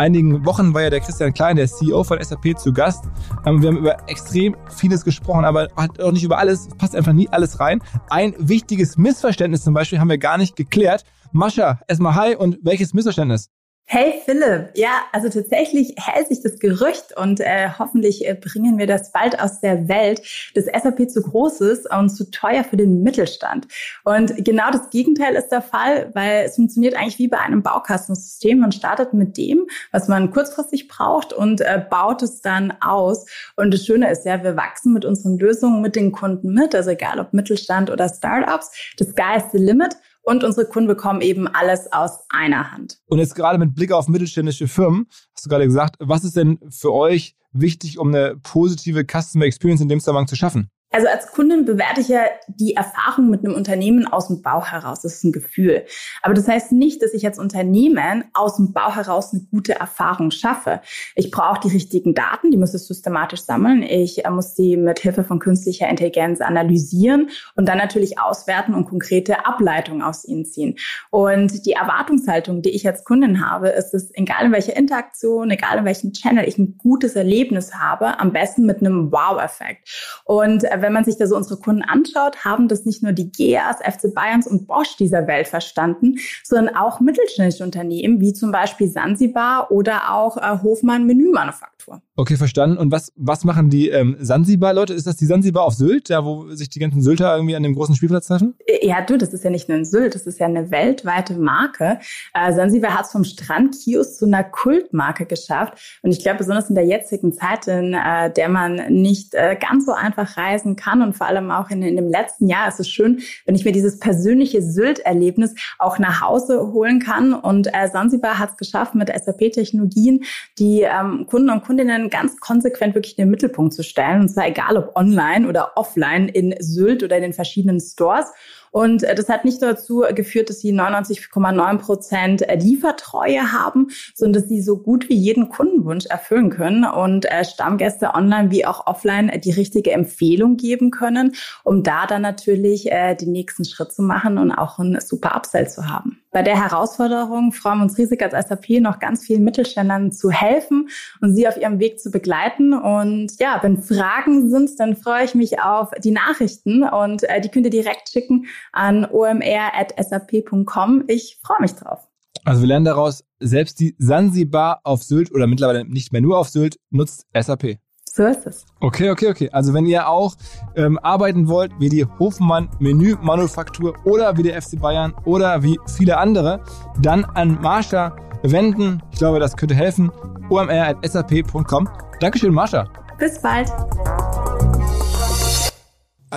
einigen Wochen war ja der Christian Klein, der CEO von SAP, zu Gast. Ähm, wir haben über extrem vieles gesprochen, aber auch nicht über alles. Passt einfach nie alles rein. Ein wichtiges Missverständnis zum Beispiel haben wir gar nicht geklärt. Mascha, erstmal hi und welches Missverständnis? Hey Philipp, ja, also tatsächlich hält sich das Gerücht und äh, hoffentlich äh, bringen wir das bald aus der Welt, dass SAP zu groß ist und zu teuer für den Mittelstand. Und genau das Gegenteil ist der Fall, weil es funktioniert eigentlich wie bei einem Baukastensystem. Man startet mit dem, was man kurzfristig braucht und äh, baut es dann aus. Und das Schöne ist ja, wir wachsen mit unseren Lösungen mit den Kunden mit, also egal ob Mittelstand oder Startups. Das Sky is the limit und unsere Kunden bekommen eben alles aus einer Hand. Und jetzt gerade mit Blick auf mittelständische Firmen, hast du gerade gesagt, was ist denn für euch wichtig, um eine positive Customer Experience in dem Zusammenhang zu schaffen? Also als Kundin bewerte ich ja die Erfahrung mit einem Unternehmen aus dem Bau heraus. Das ist ein Gefühl. Aber das heißt nicht, dass ich als Unternehmen aus dem Bau heraus eine gute Erfahrung schaffe. Ich brauche die richtigen Daten, die muss ich systematisch sammeln. Ich äh, muss sie mit Hilfe von künstlicher Intelligenz analysieren und dann natürlich auswerten und konkrete Ableitungen aus ihnen ziehen. Und die Erwartungshaltung, die ich als Kundin habe, ist es, egal in welcher Interaktion, egal in welchem Channel ich ein gutes Erlebnis habe, am besten mit einem Wow-Effekt. Und äh, wenn man sich da so unsere Kunden anschaut, haben das nicht nur die GEAs, FC Bayerns und Bosch dieser Welt verstanden, sondern auch mittelständische Unternehmen wie zum Beispiel Sansibar oder auch äh, Hofmann Menümanufaktur. Okay, verstanden. Und was, was machen die ähm, Sansibar-Leute? Ist das die Sansibar auf Sylt, da wo sich die ganzen Sylter irgendwie an dem großen Spielplatz treffen? Äh, ja, du, das ist ja nicht nur in Sylt, das ist ja eine weltweite Marke. Äh, Sansibar hat es vom Strandkiosk zu einer Kultmarke geschafft. Und ich glaube, besonders in der jetzigen Zeit, in äh, der man nicht äh, ganz so einfach reisen kann und vor allem auch in, in dem letzten Jahr ist es schön, wenn ich mir dieses persönliche Sylt-Erlebnis auch nach Hause holen kann. Und äh, Sansibar hat es geschafft, mit SAP-Technologien die ähm, Kunden und Kundinnen ganz konsequent wirklich in den Mittelpunkt zu stellen. Und zwar egal ob online oder offline in Sylt oder in den verschiedenen Stores. Und äh, das hat nicht dazu geführt, dass sie 99,9 Prozent äh, Liefertreue haben, sondern dass sie so gut wie jeden Kundenwunsch erfüllen können und äh, Stammgäste online wie auch offline die richtige Empfehlung geben können, um da dann natürlich den nächsten Schritt zu machen und auch ein super Upsell zu haben. Bei der Herausforderung freuen wir uns riesig als SAP noch ganz vielen Mittelständlern zu helfen und sie auf ihrem Weg zu begleiten. Und ja, wenn Fragen sind, dann freue ich mich auf die Nachrichten und die könnt ihr direkt schicken an omr.sap.com. Ich freue mich drauf. Also wir lernen daraus, selbst die Sansibar auf Sylt oder mittlerweile nicht mehr nur auf Sylt nutzt SAP. So ist es. Okay, okay, okay. Also wenn ihr auch ähm, arbeiten wollt wie die Hofmann Menü Manufaktur oder wie der FC Bayern oder wie viele andere, dann an Marsha wenden. Ich glaube, das könnte helfen. omr.sap.com. Dankeschön, Marsha. Bis bald.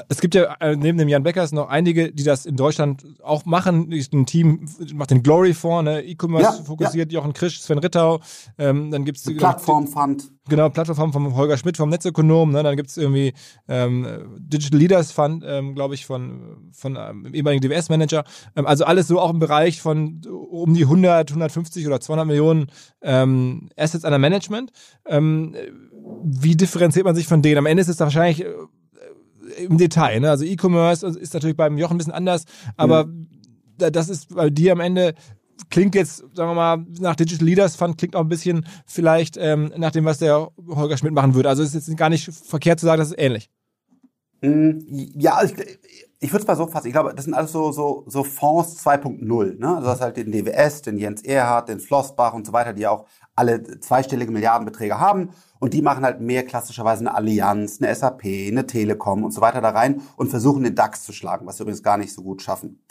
Es gibt ja äh, neben dem Jan Beckers noch einige, die das in Deutschland auch machen. Ein Team macht den Glory Fonds, ne? E-Commerce ja, fokussiert, ja. Jochen Krisch, Sven Rittau. Ähm, dann gibt's Plattformfund. Genau, Plattform von Holger Schmidt vom Netzökonom. Ne? Dann gibt's irgendwie ähm, Digital Leaders Fund, ähm, glaube ich, von, von ähm, ehemaligen DWS-Manager. Ähm, also alles so auch im Bereich von um die 100, 150 oder 200 Millionen ähm, Assets under Management. Ähm, wie differenziert man sich von denen? Am Ende ist es wahrscheinlich äh, im Detail. Ne? Also E-Commerce ist natürlich beim Jochen ein bisschen anders, aber mhm. das ist bei dir am Ende klingt jetzt, sagen wir mal, nach Digital Leaders Fund klingt auch ein bisschen vielleicht ähm, nach dem, was der Holger Schmidt machen würde. Also es ist jetzt gar nicht verkehrt zu sagen, das ist ähnlich. Mhm. Ja, ich, ich würde es mal so fassen. Ich glaube, das sind alles so, so, so Fonds 2.0. Ne? Also das halt den DWS, den Jens Erhardt, den Flossbach und so weiter, die auch alle zweistellige Milliardenbeträge haben. Und die machen halt mehr klassischerweise eine Allianz, eine SAP, eine Telekom und so weiter da rein und versuchen den DAX zu schlagen, was sie übrigens gar nicht so gut schaffen.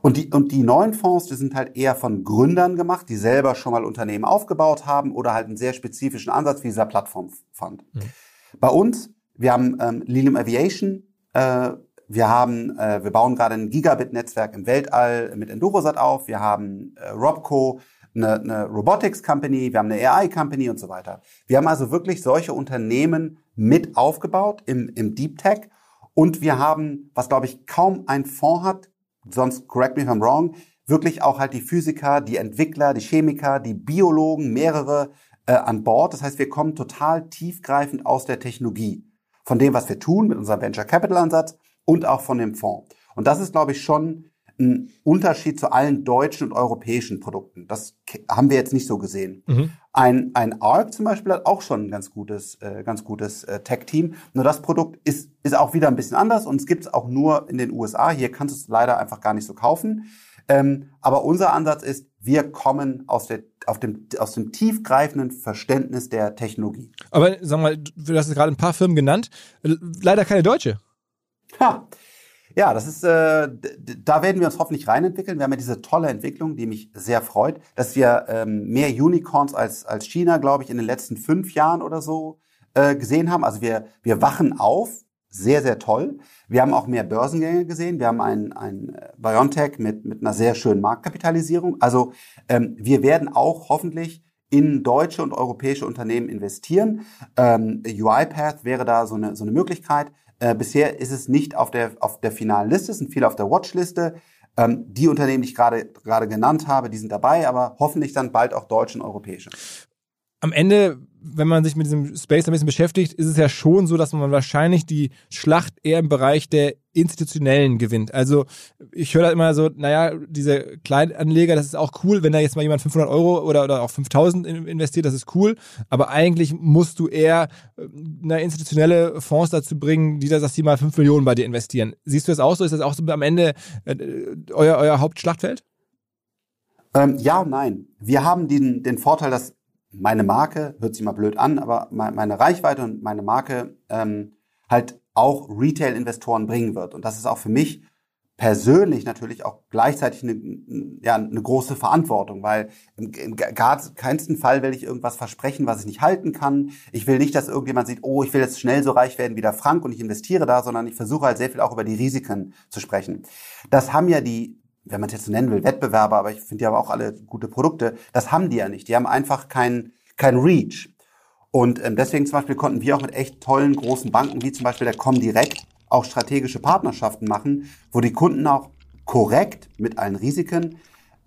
Und die, und die neuen Fonds, die sind halt eher von Gründern gemacht, die selber schon mal Unternehmen aufgebaut haben oder halt einen sehr spezifischen Ansatz wie dieser Plattformfund. Mhm. Bei uns, wir haben ähm, Lilium Aviation, äh, wir haben, äh, wir bauen gerade ein Gigabit-Netzwerk im Weltall mit Endurosat auf. Wir haben äh, Robco, eine, eine Robotics Company, wir haben eine AI Company und so weiter. Wir haben also wirklich solche Unternehmen mit aufgebaut im, im Deep Tech und wir haben, was glaube ich kaum ein Fonds hat, sonst correct me if I'm wrong, wirklich auch halt die Physiker, die Entwickler, die Chemiker, die Biologen, mehrere äh, an Bord. Das heißt, wir kommen total tiefgreifend aus der Technologie, von dem, was wir tun mit unserem Venture Capital Ansatz und auch von dem Fonds. Und das ist, glaube ich, schon ein Unterschied zu allen deutschen und europäischen Produkten. Das haben wir jetzt nicht so gesehen. Mhm. Ein, ein ARC zum Beispiel hat auch schon ein ganz gutes, äh, ganz gutes äh, Tech-Team. Nur das Produkt ist, ist auch wieder ein bisschen anders und es gibt es auch nur in den USA. Hier kannst du es leider einfach gar nicht so kaufen. Ähm, aber unser Ansatz ist, wir kommen aus, der, auf dem, aus dem tiefgreifenden Verständnis der Technologie. Aber sag mal, du hast gerade ein paar Firmen genannt. Leider keine deutsche. Ha. Ja, das ist, äh, da werden wir uns hoffentlich reinentwickeln. Wir haben ja diese tolle Entwicklung, die mich sehr freut, dass wir ähm, mehr Unicorns als, als China, glaube ich, in den letzten fünf Jahren oder so äh, gesehen haben. Also wir, wir wachen auf, sehr, sehr toll. Wir haben auch mehr Börsengänge gesehen. Wir haben ein, ein Biontech mit, mit einer sehr schönen Marktkapitalisierung. Also ähm, wir werden auch hoffentlich in deutsche und europäische Unternehmen investieren. Ähm, UiPath wäre da so eine, so eine Möglichkeit. Äh, bisher ist es nicht auf der, auf der finalen Liste, es sind viele auf der Watchliste. Ähm, die Unternehmen, die ich gerade gerade genannt habe, die sind dabei, aber hoffentlich dann bald auch deutsche und europäische. am Ende, wenn man sich mit diesem Space ein bisschen beschäftigt, ist es ja schon so, dass man wahrscheinlich die Schlacht eher im Bereich der institutionellen gewinnt. Also ich höre da immer so, naja, diese Kleinanleger, das ist auch cool, wenn da jetzt mal jemand 500 Euro oder, oder auch 5000 investiert, das ist cool. Aber eigentlich musst du eher äh, eine institutionelle Fonds dazu bringen, die, dass die mal 5 Millionen bei dir investieren. Siehst du das auch so? Ist das auch so am Ende äh, euer, euer Hauptschlachtfeld? Ähm, ja und nein. Wir haben den, den Vorteil, dass meine Marke, hört sich mal blöd an, aber meine Reichweite und meine Marke ähm, halt auch Retail-Investoren bringen wird. Und das ist auch für mich persönlich natürlich auch gleichzeitig eine, ja, eine große Verantwortung, weil im, im keinsten Fall will ich irgendwas versprechen, was ich nicht halten kann. Ich will nicht, dass irgendjemand sieht, oh, ich will jetzt schnell so reich werden wie der Frank und ich investiere da, sondern ich versuche halt sehr viel auch über die Risiken zu sprechen. Das haben ja die wenn man es jetzt so nennen will, Wettbewerber, aber ich finde die aber auch alle gute Produkte, das haben die ja nicht. Die haben einfach kein, kein Reach. Und ähm, deswegen zum Beispiel konnten wir auch mit echt tollen großen Banken wie zum Beispiel der Comdirect auch strategische Partnerschaften machen, wo die Kunden auch korrekt mit allen Risiken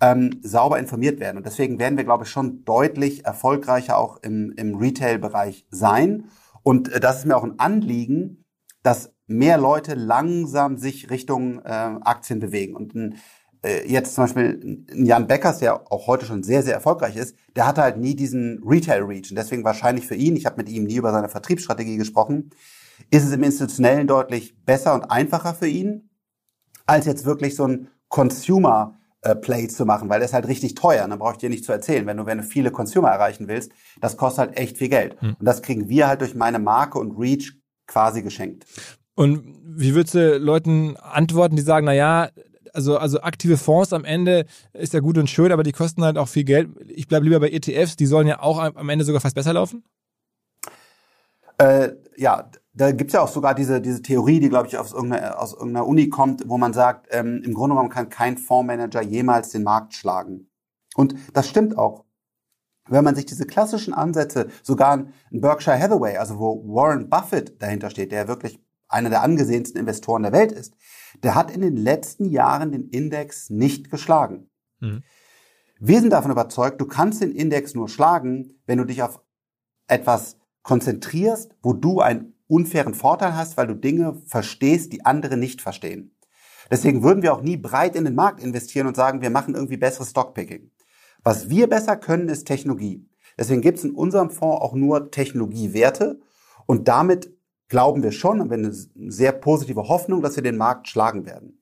ähm, sauber informiert werden. Und deswegen werden wir, glaube ich, schon deutlich erfolgreicher auch im, im Retail-Bereich sein. Und äh, das ist mir auch ein Anliegen, dass mehr Leute langsam sich Richtung äh, Aktien bewegen. Und ein jetzt zum Beispiel Jan Beckers, der auch heute schon sehr, sehr erfolgreich ist, der hatte halt nie diesen Retail-Reach. Und deswegen wahrscheinlich für ihn, ich habe mit ihm nie über seine Vertriebsstrategie gesprochen, ist es im Institutionellen deutlich besser und einfacher für ihn, als jetzt wirklich so ein Consumer- Play zu machen, weil das ist halt richtig teuer. Dann brauche ich dir nicht zu erzählen, wenn du, wenn du viele Consumer erreichen willst, das kostet halt echt viel Geld. Hm. Und das kriegen wir halt durch meine Marke und Reach quasi geschenkt. Und wie würdest du Leuten antworten, die sagen, na ja, also, also aktive Fonds am Ende ist ja gut und schön, aber die kosten halt auch viel Geld. Ich bleibe lieber bei ETFs, die sollen ja auch am Ende sogar fast besser laufen. Äh, ja, da gibt's ja auch sogar diese, diese Theorie, die, glaube ich, aus irgendeiner, aus irgendeiner Uni kommt, wo man sagt, ähm, im Grunde genommen kann kein Fondsmanager jemals den Markt schlagen. Und das stimmt auch. Wenn man sich diese klassischen Ansätze, sogar ein Berkshire Hathaway, also wo Warren Buffett dahinter steht, der wirklich einer der angesehensten Investoren der Welt ist, der hat in den letzten Jahren den Index nicht geschlagen. Mhm. Wir sind davon überzeugt, du kannst den Index nur schlagen, wenn du dich auf etwas konzentrierst, wo du einen unfairen Vorteil hast, weil du Dinge verstehst, die andere nicht verstehen. Deswegen würden wir auch nie breit in den Markt investieren und sagen, wir machen irgendwie besseres Stockpicking. Was wir besser können, ist Technologie. Deswegen gibt es in unserem Fonds auch nur Technologiewerte und damit glauben wir schon, und wir eine sehr positive Hoffnung, dass wir den Markt schlagen werden.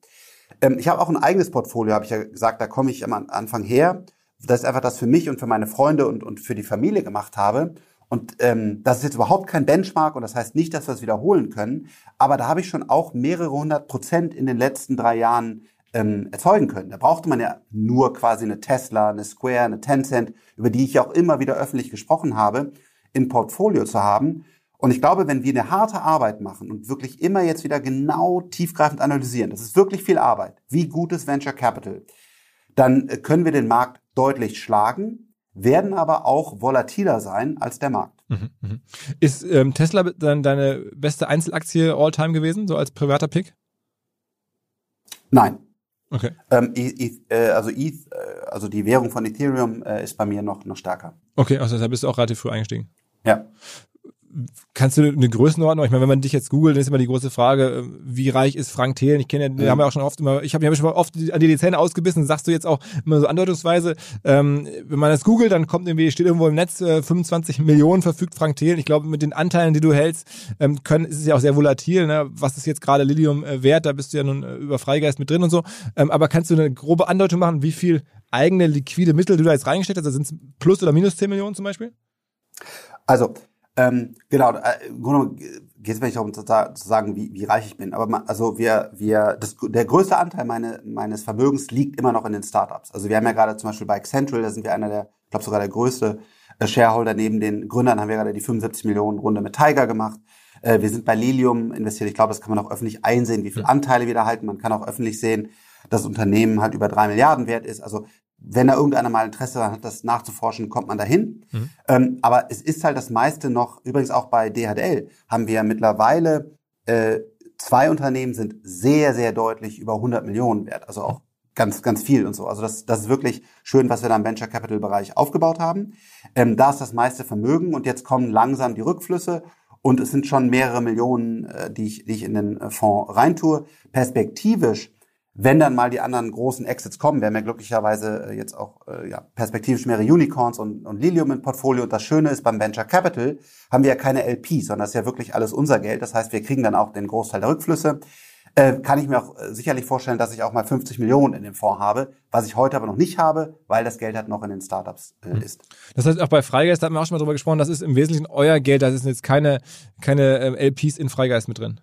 Ähm, ich habe auch ein eigenes Portfolio, habe ich ja gesagt, da komme ich am Anfang her. Das ist einfach das für mich und für meine Freunde und, und für die Familie gemacht habe. Und ähm, das ist jetzt überhaupt kein Benchmark und das heißt nicht, dass wir es wiederholen können. Aber da habe ich schon auch mehrere hundert Prozent in den letzten drei Jahren ähm, erzeugen können. Da brauchte man ja nur quasi eine Tesla, eine Square, eine Tencent, über die ich ja auch immer wieder öffentlich gesprochen habe, in Portfolio zu haben. Und ich glaube, wenn wir eine harte Arbeit machen und wirklich immer jetzt wieder genau tiefgreifend analysieren, das ist wirklich viel Arbeit, wie gutes Venture Capital, dann äh, können wir den Markt deutlich schlagen, werden aber auch volatiler sein als der Markt. Mhm, mhm. Ist ähm, Tesla dann deine beste Einzelaktie all-time gewesen, so als privater Pick? Nein. Okay. Ähm, ETH, äh, also ETH, äh, also die Währung von Ethereum äh, ist bei mir noch, noch stärker. Okay, also da bist du auch relativ früh eingestiegen. Ja. Kannst du eine Größenordnung? Ich meine, wenn man dich jetzt googelt, dann ist immer die große Frage, äh, wie reich ist Frank Thelen? Ich kenne ja, wir haben ja auch schon oft immer, ich habe hab schon oft an dir die Zähne ausgebissen, sagst du jetzt auch immer so andeutungsweise, ähm, wenn man das googelt, dann kommt irgendwie, steht irgendwo im Netz, äh, 25 Millionen verfügt Frank Thelen. Ich glaube, mit den Anteilen, die du hältst, ähm, können, ist es ja auch sehr volatil, ne? Was ist jetzt gerade Lilium äh, wert? Da bist du ja nun äh, über Freigeist mit drin und so. Ähm, aber kannst du eine grobe Andeutung machen, wie viel eigene liquide Mittel du da jetzt reingesteckt hast? Also sind es plus oder minus 10 Millionen zum Beispiel? Also, ähm, genau, äh, geht es mir nicht darum zu, sagen, wie, wie reich ich bin. Aber man, also wir, wir, das, der größte Anteil meine, meines Vermögens liegt immer noch in den Startups. Also wir haben ja gerade zum Beispiel bei Accentual, da sind wir einer der, ich glaube sogar der größte äh, Shareholder neben den Gründern, haben wir gerade die 75 Millionen Runde mit Tiger gemacht. Äh, wir sind bei Lilium investiert. Ich glaube, das kann man auch öffentlich einsehen, wie viele Anteile wir da halten. Man kann auch öffentlich sehen, dass das Unternehmen halt über drei Milliarden wert ist. Also wenn da irgendeiner mal Interesse hat, das nachzuforschen, kommt man dahin. Mhm. Ähm, aber es ist halt das meiste noch, übrigens auch bei DHL haben wir mittlerweile äh, zwei Unternehmen sind sehr, sehr deutlich über 100 Millionen wert. Also auch ganz, ganz viel und so. Also das, das ist wirklich schön, was wir da im Venture Capital Bereich aufgebaut haben. Ähm, da ist das meiste Vermögen und jetzt kommen langsam die Rückflüsse und es sind schon mehrere Millionen, äh, die, ich, die ich in den äh, Fonds reintue. Perspektivisch, wenn dann mal die anderen großen Exits kommen, wir haben ja glücklicherweise äh, jetzt auch äh, ja, perspektivisch mehrere Unicorns und, und Lilium im Portfolio. Und das Schöne ist, beim Venture Capital haben wir ja keine LPs, sondern das ist ja wirklich alles unser Geld. Das heißt, wir kriegen dann auch den Großteil der Rückflüsse äh, kann ich mir auch äh, sicherlich vorstellen, dass ich auch mal 50 Millionen in dem Fonds habe, was ich heute aber noch nicht habe, weil das Geld halt noch in den Startups äh, hm. ist. Das heißt, auch bei Freigeist da hatten wir auch schon mal drüber gesprochen, das ist im Wesentlichen euer Geld, da sind jetzt keine, keine äh, LPs in Freigeist mit drin.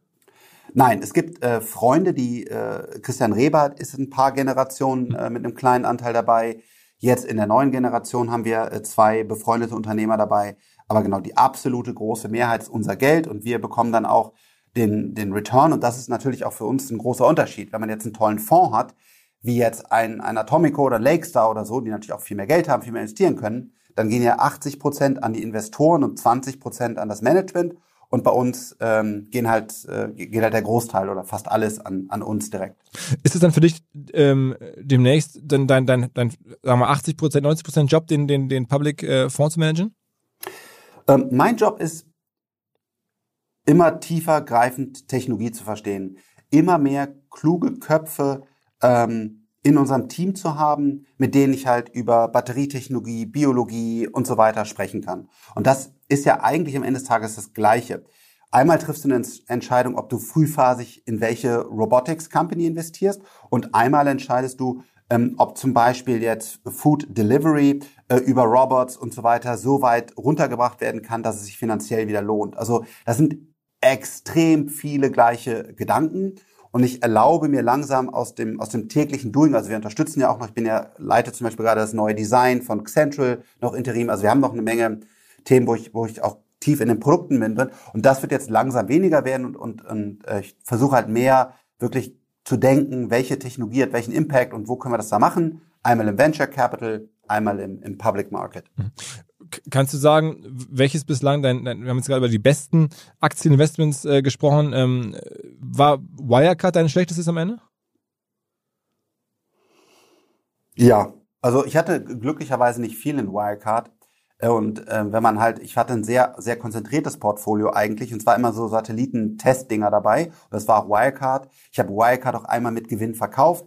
Nein, es gibt äh, Freunde, die äh, Christian Rebert ist ein paar Generationen äh, mit einem kleinen Anteil dabei. Jetzt in der neuen Generation haben wir äh, zwei befreundete Unternehmer dabei. Aber genau, die absolute große Mehrheit ist unser Geld und wir bekommen dann auch den, den Return. Und das ist natürlich auch für uns ein großer Unterschied. Wenn man jetzt einen tollen Fonds hat, wie jetzt ein, ein Atomico oder Lakestar oder so, die natürlich auch viel mehr Geld haben, viel mehr investieren können, dann gehen ja 80 Prozent an die Investoren und 20 Prozent an das Management. Und bei uns ähm, gehen halt, äh, geht halt der Großteil oder fast alles an, an uns direkt. Ist es dann für dich ähm, demnächst dein, dein, dein, dein sagen wir 80 Prozent, 90 Prozent Job, den, den, den Public äh, Fonds zu managen? Ähm, mein Job ist immer tiefer greifend Technologie zu verstehen, immer mehr kluge Köpfe ähm, in unserem Team zu haben, mit denen ich halt über Batterietechnologie, Biologie und so weiter sprechen kann. Und das ist ja eigentlich am Ende des Tages das Gleiche. Einmal triffst du eine Entscheidung, ob du frühphasig in welche Robotics Company investierst und einmal entscheidest du, ähm, ob zum Beispiel jetzt Food Delivery äh, über Robots und so weiter so weit runtergebracht werden kann, dass es sich finanziell wieder lohnt. Also das sind extrem viele gleiche Gedanken und ich erlaube mir langsam aus dem, aus dem täglichen Doing, also wir unterstützen ja auch noch, ich bin ja, leite zum Beispiel gerade das neue Design von Central noch Interim, also wir haben noch eine Menge Themen, wo ich, wo ich auch tief in den Produkten bin und das wird jetzt langsam weniger werden und, und, und äh, ich versuche halt mehr wirklich zu denken, welche Technologie hat welchen Impact und wo können wir das da machen. Einmal im Venture Capital, einmal im, im Public Market. Mhm. Kannst du sagen, welches bislang dein, dein wir haben jetzt gerade über die besten Aktieninvestments äh, gesprochen, ähm, war Wirecard dein schlechtestes am Ende? Ja, also ich hatte glücklicherweise nicht viel in Wirecard. Und äh, wenn man halt, ich hatte ein sehr, sehr konzentriertes Portfolio eigentlich, und zwar immer so Satelliten-Testdinger dabei. Das war auch Wirecard. Ich habe Wirecard auch einmal mit Gewinn verkauft,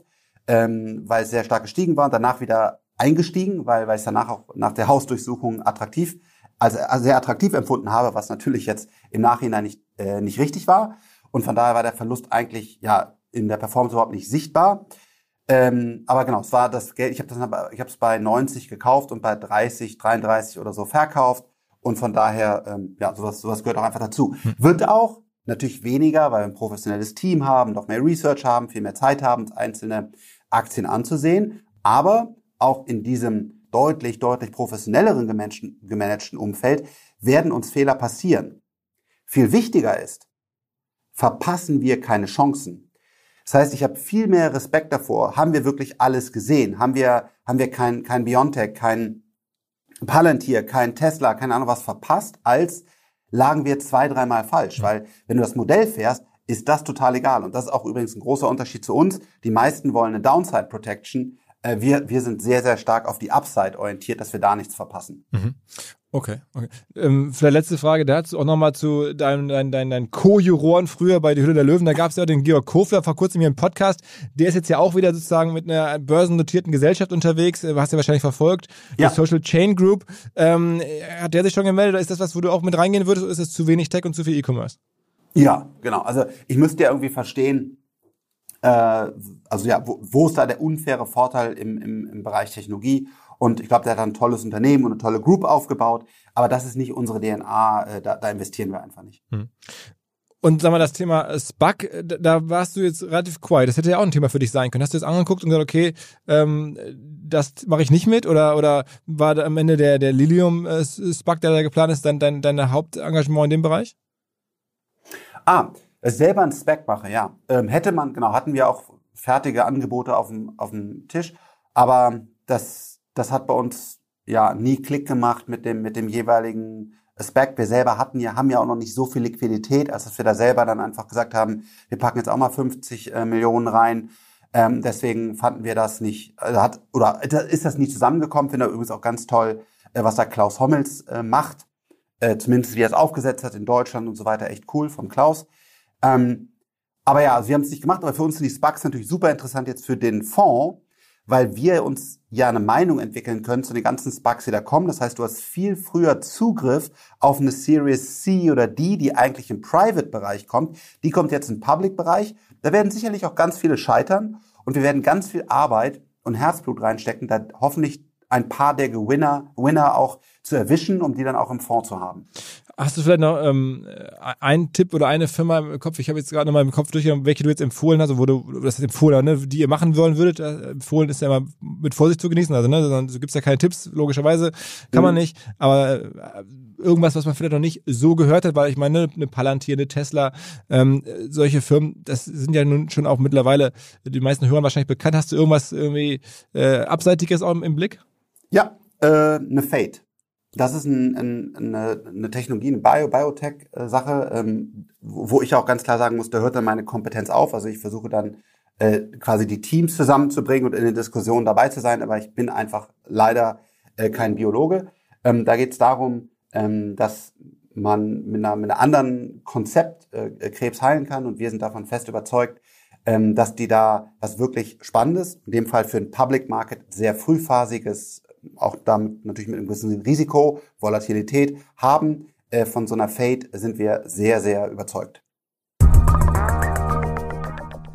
ähm, weil es sehr stark gestiegen war und danach wieder eingestiegen, weil, weil ich es danach auch nach der Hausdurchsuchung attraktiv, also sehr attraktiv empfunden habe, was natürlich jetzt im Nachhinein nicht, äh, nicht richtig war. Und von daher war der Verlust eigentlich ja in der Performance überhaupt nicht sichtbar. Ähm, aber genau, es war das Geld, ich habe das ich habe es bei 90 gekauft und bei 30, 33 oder so verkauft. Und von daher, ähm, ja, sowas, sowas gehört auch einfach dazu. Hm. Wird auch natürlich weniger, weil wir ein professionelles Team haben, noch mehr Research haben, viel mehr Zeit haben, einzelne Aktien anzusehen. Aber auch in diesem deutlich, deutlich professionelleren gemanagten Umfeld werden uns Fehler passieren. Viel wichtiger ist, verpassen wir keine Chancen. Das heißt, ich habe viel mehr Respekt davor. Haben wir wirklich alles gesehen? Haben wir, haben wir kein, kein Biontech, kein Palantir, kein Tesla, keine Ahnung was verpasst, als lagen wir zwei, dreimal falsch. Weil wenn du das Modell fährst, ist das total egal. Und das ist auch übrigens ein großer Unterschied zu uns. Die meisten wollen eine Downside Protection. Äh, wir, wir sind sehr, sehr stark auf die Upside orientiert, dass wir da nichts verpassen. Mhm. Okay, okay. Ähm, vielleicht letzte Frage dazu auch nochmal zu deinen dein, dein, dein Co-Juroren früher bei Die Hülle der Löwen. Da gab es ja den Georg Kofler vor kurzem hier im Podcast. Der ist jetzt ja auch wieder sozusagen mit einer börsennotierten Gesellschaft unterwegs. Du hast ja wahrscheinlich verfolgt. Ja. Die Social Chain Group. Ähm, hat der sich schon gemeldet ist das was, wo du auch mit reingehen würdest oder ist es zu wenig Tech und zu viel E-Commerce? Ja, genau. Also ich müsste ja irgendwie verstehen, äh, also ja, wo, wo ist da der unfaire Vorteil im, im, im Bereich Technologie? Und ich glaube, der hat ein tolles Unternehmen und eine tolle Group aufgebaut. Aber das ist nicht unsere DNA. Äh, da, da investieren wir einfach nicht. Hm. Und sag mal, das Thema SPAC, da warst du jetzt relativ quiet. Das hätte ja auch ein Thema für dich sein können. Hast du jetzt angeguckt und gesagt, okay, ähm, das mache ich nicht mit? Oder, oder war am Ende der, der Lilium-SPAC, der da geplant ist, dein, dein, dein Hauptengagement in dem Bereich? Ah, selber ein Spec mache, ja. Ähm, hätte man, genau, hatten wir auch fertige Angebote auf dem, auf dem Tisch, aber das, das hat bei uns ja nie Klick gemacht mit dem, mit dem jeweiligen Spec. Wir selber hatten ja, haben ja auch noch nicht so viel Liquidität, als dass wir da selber dann einfach gesagt haben, wir packen jetzt auch mal 50 äh, Millionen rein. Ähm, deswegen fanden wir das nicht, also hat, oder ist das nie zusammengekommen. Finde übrigens auch ganz toll, äh, was da Klaus Hommels äh, macht. Äh, zumindest wie er es aufgesetzt hat in Deutschland und so weiter. Echt cool vom Klaus. Ähm, aber ja, also wir haben es nicht gemacht, aber für uns sind die SPACs natürlich super interessant jetzt für den Fonds, weil wir uns ja eine Meinung entwickeln können zu den ganzen Sparks, die da kommen. Das heißt, du hast viel früher Zugriff auf eine Series C oder D, die eigentlich im Private-Bereich kommt. Die kommt jetzt im Public-Bereich. Da werden sicherlich auch ganz viele scheitern und wir werden ganz viel Arbeit und Herzblut reinstecken, da hoffentlich ein paar der Gewinner Winner auch zu erwischen, um die dann auch im Fonds zu haben. Hast du vielleicht noch ähm, einen Tipp oder eine Firma im Kopf? Ich habe jetzt gerade noch mal im Kopf durchgegangen, welche du jetzt empfohlen hast, wo du das empfohlen hast, ne, die ihr machen wollen würdet. Äh, empfohlen ist ja immer mit Vorsicht zu genießen, also ne, du gibst ja keine Tipps, logischerweise kann mhm. man nicht, aber äh, irgendwas, was man vielleicht noch nicht so gehört hat, weil ich meine, eine Palantir, eine Tesla, ähm, solche Firmen, das sind ja nun schon auch mittlerweile die meisten Hörer wahrscheinlich bekannt. Hast du irgendwas irgendwie äh, Abseitiges auch im, im Blick? Ja, äh, eine Fate. Das ist ein, ein, eine, eine Technologie, eine Bio, Biotech-Sache, ähm, wo ich auch ganz klar sagen muss, da hört dann meine Kompetenz auf. Also ich versuche dann äh, quasi die Teams zusammenzubringen und in den Diskussionen dabei zu sein, aber ich bin einfach leider äh, kein Biologe. Ähm, da geht es darum, ähm, dass man mit einer, mit einer anderen Konzept äh, Krebs heilen kann und wir sind davon fest überzeugt, ähm, dass die da was wirklich Spannendes, in dem Fall für ein Public Market sehr frühphasiges auch damit natürlich mit einem gewissen Risiko, Volatilität haben. Äh, von so einer Fade sind wir sehr, sehr überzeugt.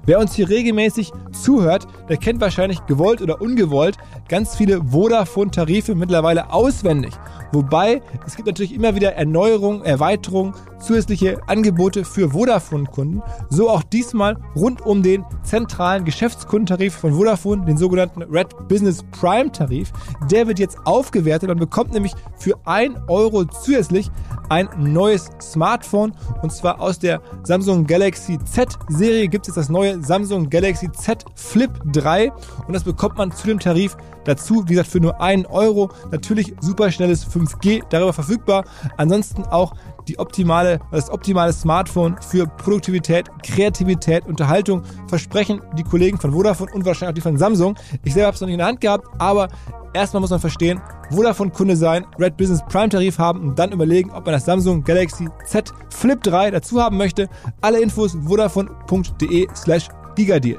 Wer uns hier regelmäßig zuhört, der kennt wahrscheinlich gewollt oder ungewollt ganz viele Vodafone-Tarife mittlerweile auswendig. Wobei es gibt natürlich immer wieder Erneuerungen, Erweiterungen, zusätzliche Angebote für Vodafone-Kunden. So auch diesmal rund um den zentralen Geschäftskundentarif von Vodafone, den sogenannten Red Business Prime Tarif. Der wird jetzt aufgewertet und bekommt nämlich für 1 Euro zusätzlich ein neues Smartphone und zwar aus der Samsung Galaxy Z Serie gibt es das neue Samsung Galaxy Z Flip 3 und das bekommt man zu dem Tarif dazu, wie gesagt, für nur einen Euro. Natürlich super schnelles 5G darüber verfügbar. Ansonsten auch die optimale, das optimale Smartphone für Produktivität, Kreativität, Unterhaltung versprechen die Kollegen von Vodafone und wahrscheinlich auch die von Samsung. Ich selber habe es noch nicht in der Hand gehabt, aber erstmal muss man verstehen, Vodafone Kunde sein, Red Business Prime Tarif haben und dann überlegen, ob man das Samsung Galaxy Z Flip 3 dazu haben möchte. Alle Infos vodafone.de slash gigadeal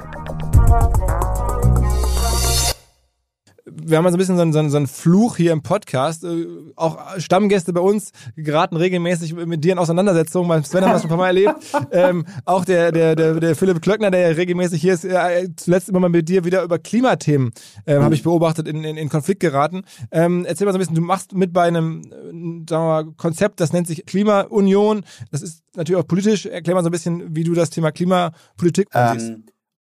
wir haben so ein bisschen so einen, so einen, so einen Fluch hier im Podcast. Äh, auch Stammgäste bei uns geraten regelmäßig mit dir in Auseinandersetzungen. Beim Sven haben wir das schon ein paar Mal erlebt. ähm, auch der, der, der, der Philipp Klöckner, der ja regelmäßig hier ist, äh, zuletzt immer mal mit dir wieder über Klimathemen, äh, mhm. habe ich beobachtet, in, in, in Konflikt geraten. Ähm, erzähl mal so ein bisschen, du machst mit bei einem sagen wir mal, Konzept, das nennt sich Klimaunion. Das ist natürlich auch politisch. Erklär mal so ein bisschen, wie du das Thema Klimapolitik. Ähm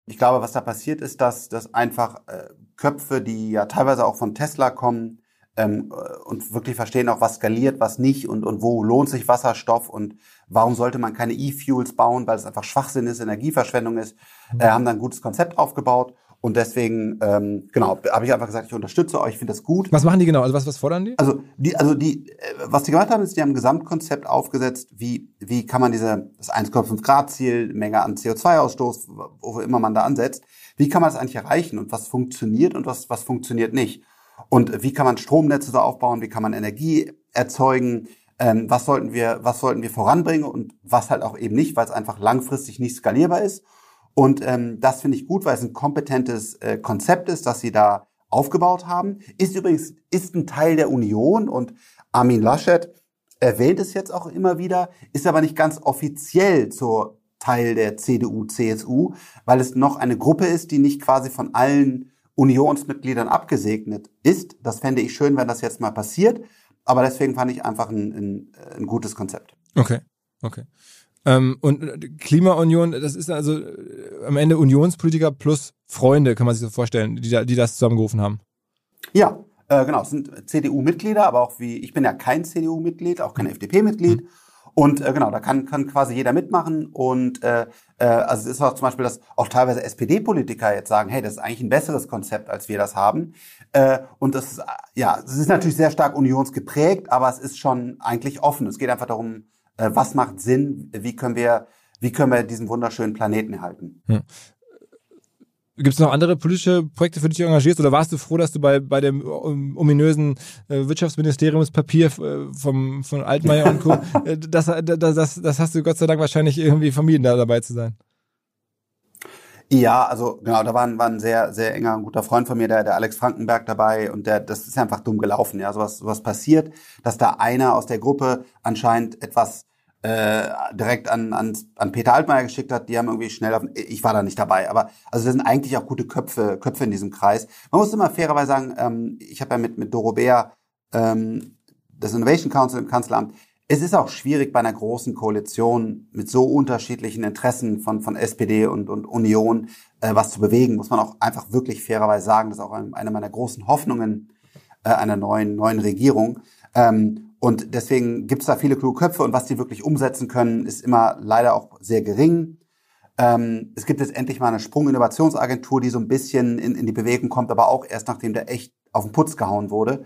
ich glaube, was da passiert ist, dass, dass einfach äh, Köpfe, die ja teilweise auch von Tesla kommen ähm, äh, und wirklich verstehen auch, was skaliert, was nicht und, und wo lohnt sich Wasserstoff und warum sollte man keine E-Fuels bauen, weil es einfach Schwachsinn ist, Energieverschwendung ist, äh, haben dann ein gutes Konzept aufgebaut und deswegen, ähm, genau, habe ich einfach gesagt, ich unterstütze euch, ich finde das gut. Was machen die genau? Also was, was fordern die? Also die, also die, äh, was die gemacht haben, ist, die haben ein Gesamtkonzept aufgesetzt, wie, wie kann man diese, das 1,5 Grad Ziel, Menge an CO2-Ausstoß, wo immer man da ansetzt, wie kann man das eigentlich erreichen und was funktioniert und was, was funktioniert nicht? Und wie kann man Stromnetze so aufbauen, wie kann man Energie erzeugen, ähm, was sollten wir, was sollten wir voranbringen und was halt auch eben nicht, weil es einfach langfristig nicht skalierbar ist. Und ähm, das finde ich gut, weil es ein kompetentes äh, Konzept ist, das sie da aufgebaut haben. Ist übrigens ist ein Teil der Union und Armin Laschet erwähnt es jetzt auch immer wieder, ist aber nicht ganz offiziell zur Teil der CDU, CSU, weil es noch eine Gruppe ist, die nicht quasi von allen Unionsmitgliedern abgesegnet ist. Das fände ich schön, wenn das jetzt mal passiert. Aber deswegen fand ich einfach ein, ein, ein gutes Konzept. Okay, okay. Ähm, und äh, Klimaunion, das ist also äh, am Ende Unionspolitiker plus Freunde, kann man sich so vorstellen, die, da, die das zusammengerufen haben. Ja, äh, genau. Es sind CDU-Mitglieder, aber auch wie, ich bin ja kein CDU-Mitglied, auch kein FDP-Mitglied. Mhm. Und äh, genau, da kann, kann quasi jeder mitmachen. Und äh, äh, also es ist auch zum Beispiel, dass auch teilweise SPD-Politiker jetzt sagen, hey, das ist eigentlich ein besseres Konzept, als wir das haben. Äh, und das ist, ja, es ist natürlich sehr stark unionsgeprägt, aber es ist schon eigentlich offen. Es geht einfach darum, äh, was macht Sinn, wie können wir, wie können wir diesen wunderschönen Planeten erhalten. Hm. Gibt es noch andere politische Projekte, für die du dich engagierst? Oder warst du froh, dass du bei, bei dem ominösen äh, Wirtschaftsministeriumspapier äh, vom, von Altmaier und Co., äh, das, das, das, das hast du Gott sei Dank wahrscheinlich irgendwie vermieden, da dabei zu sein. Ja, also genau, da war ein, war ein sehr, sehr enger, guter Freund von mir, der, der Alex Frankenberg dabei und der, das ist einfach dumm gelaufen, ja, sowas, sowas passiert, dass da einer aus der Gruppe anscheinend etwas äh, direkt an, an, an Peter Altmaier geschickt hat, die haben irgendwie schnell auf, ich war da nicht dabei, aber also das sind eigentlich auch gute Köpfe, Köpfe in diesem Kreis. Man muss immer fairerweise sagen, ähm, ich habe ja mit, mit Doro Bär ähm, das Innovation Council im Kanzleramt, es ist auch schwierig bei einer großen Koalition mit so unterschiedlichen Interessen von, von SPD und, und Union äh, was zu bewegen, muss man auch einfach wirklich fairerweise sagen, das ist auch eine meiner großen Hoffnungen äh, einer neuen, neuen Regierung. Ähm, und deswegen gibt es da viele kluge Köpfe und was die wirklich umsetzen können, ist immer leider auch sehr gering. Ähm, es gibt jetzt endlich mal eine Sprung-Innovationsagentur, die so ein bisschen in, in die Bewegung kommt, aber auch erst nachdem der echt auf den Putz gehauen wurde.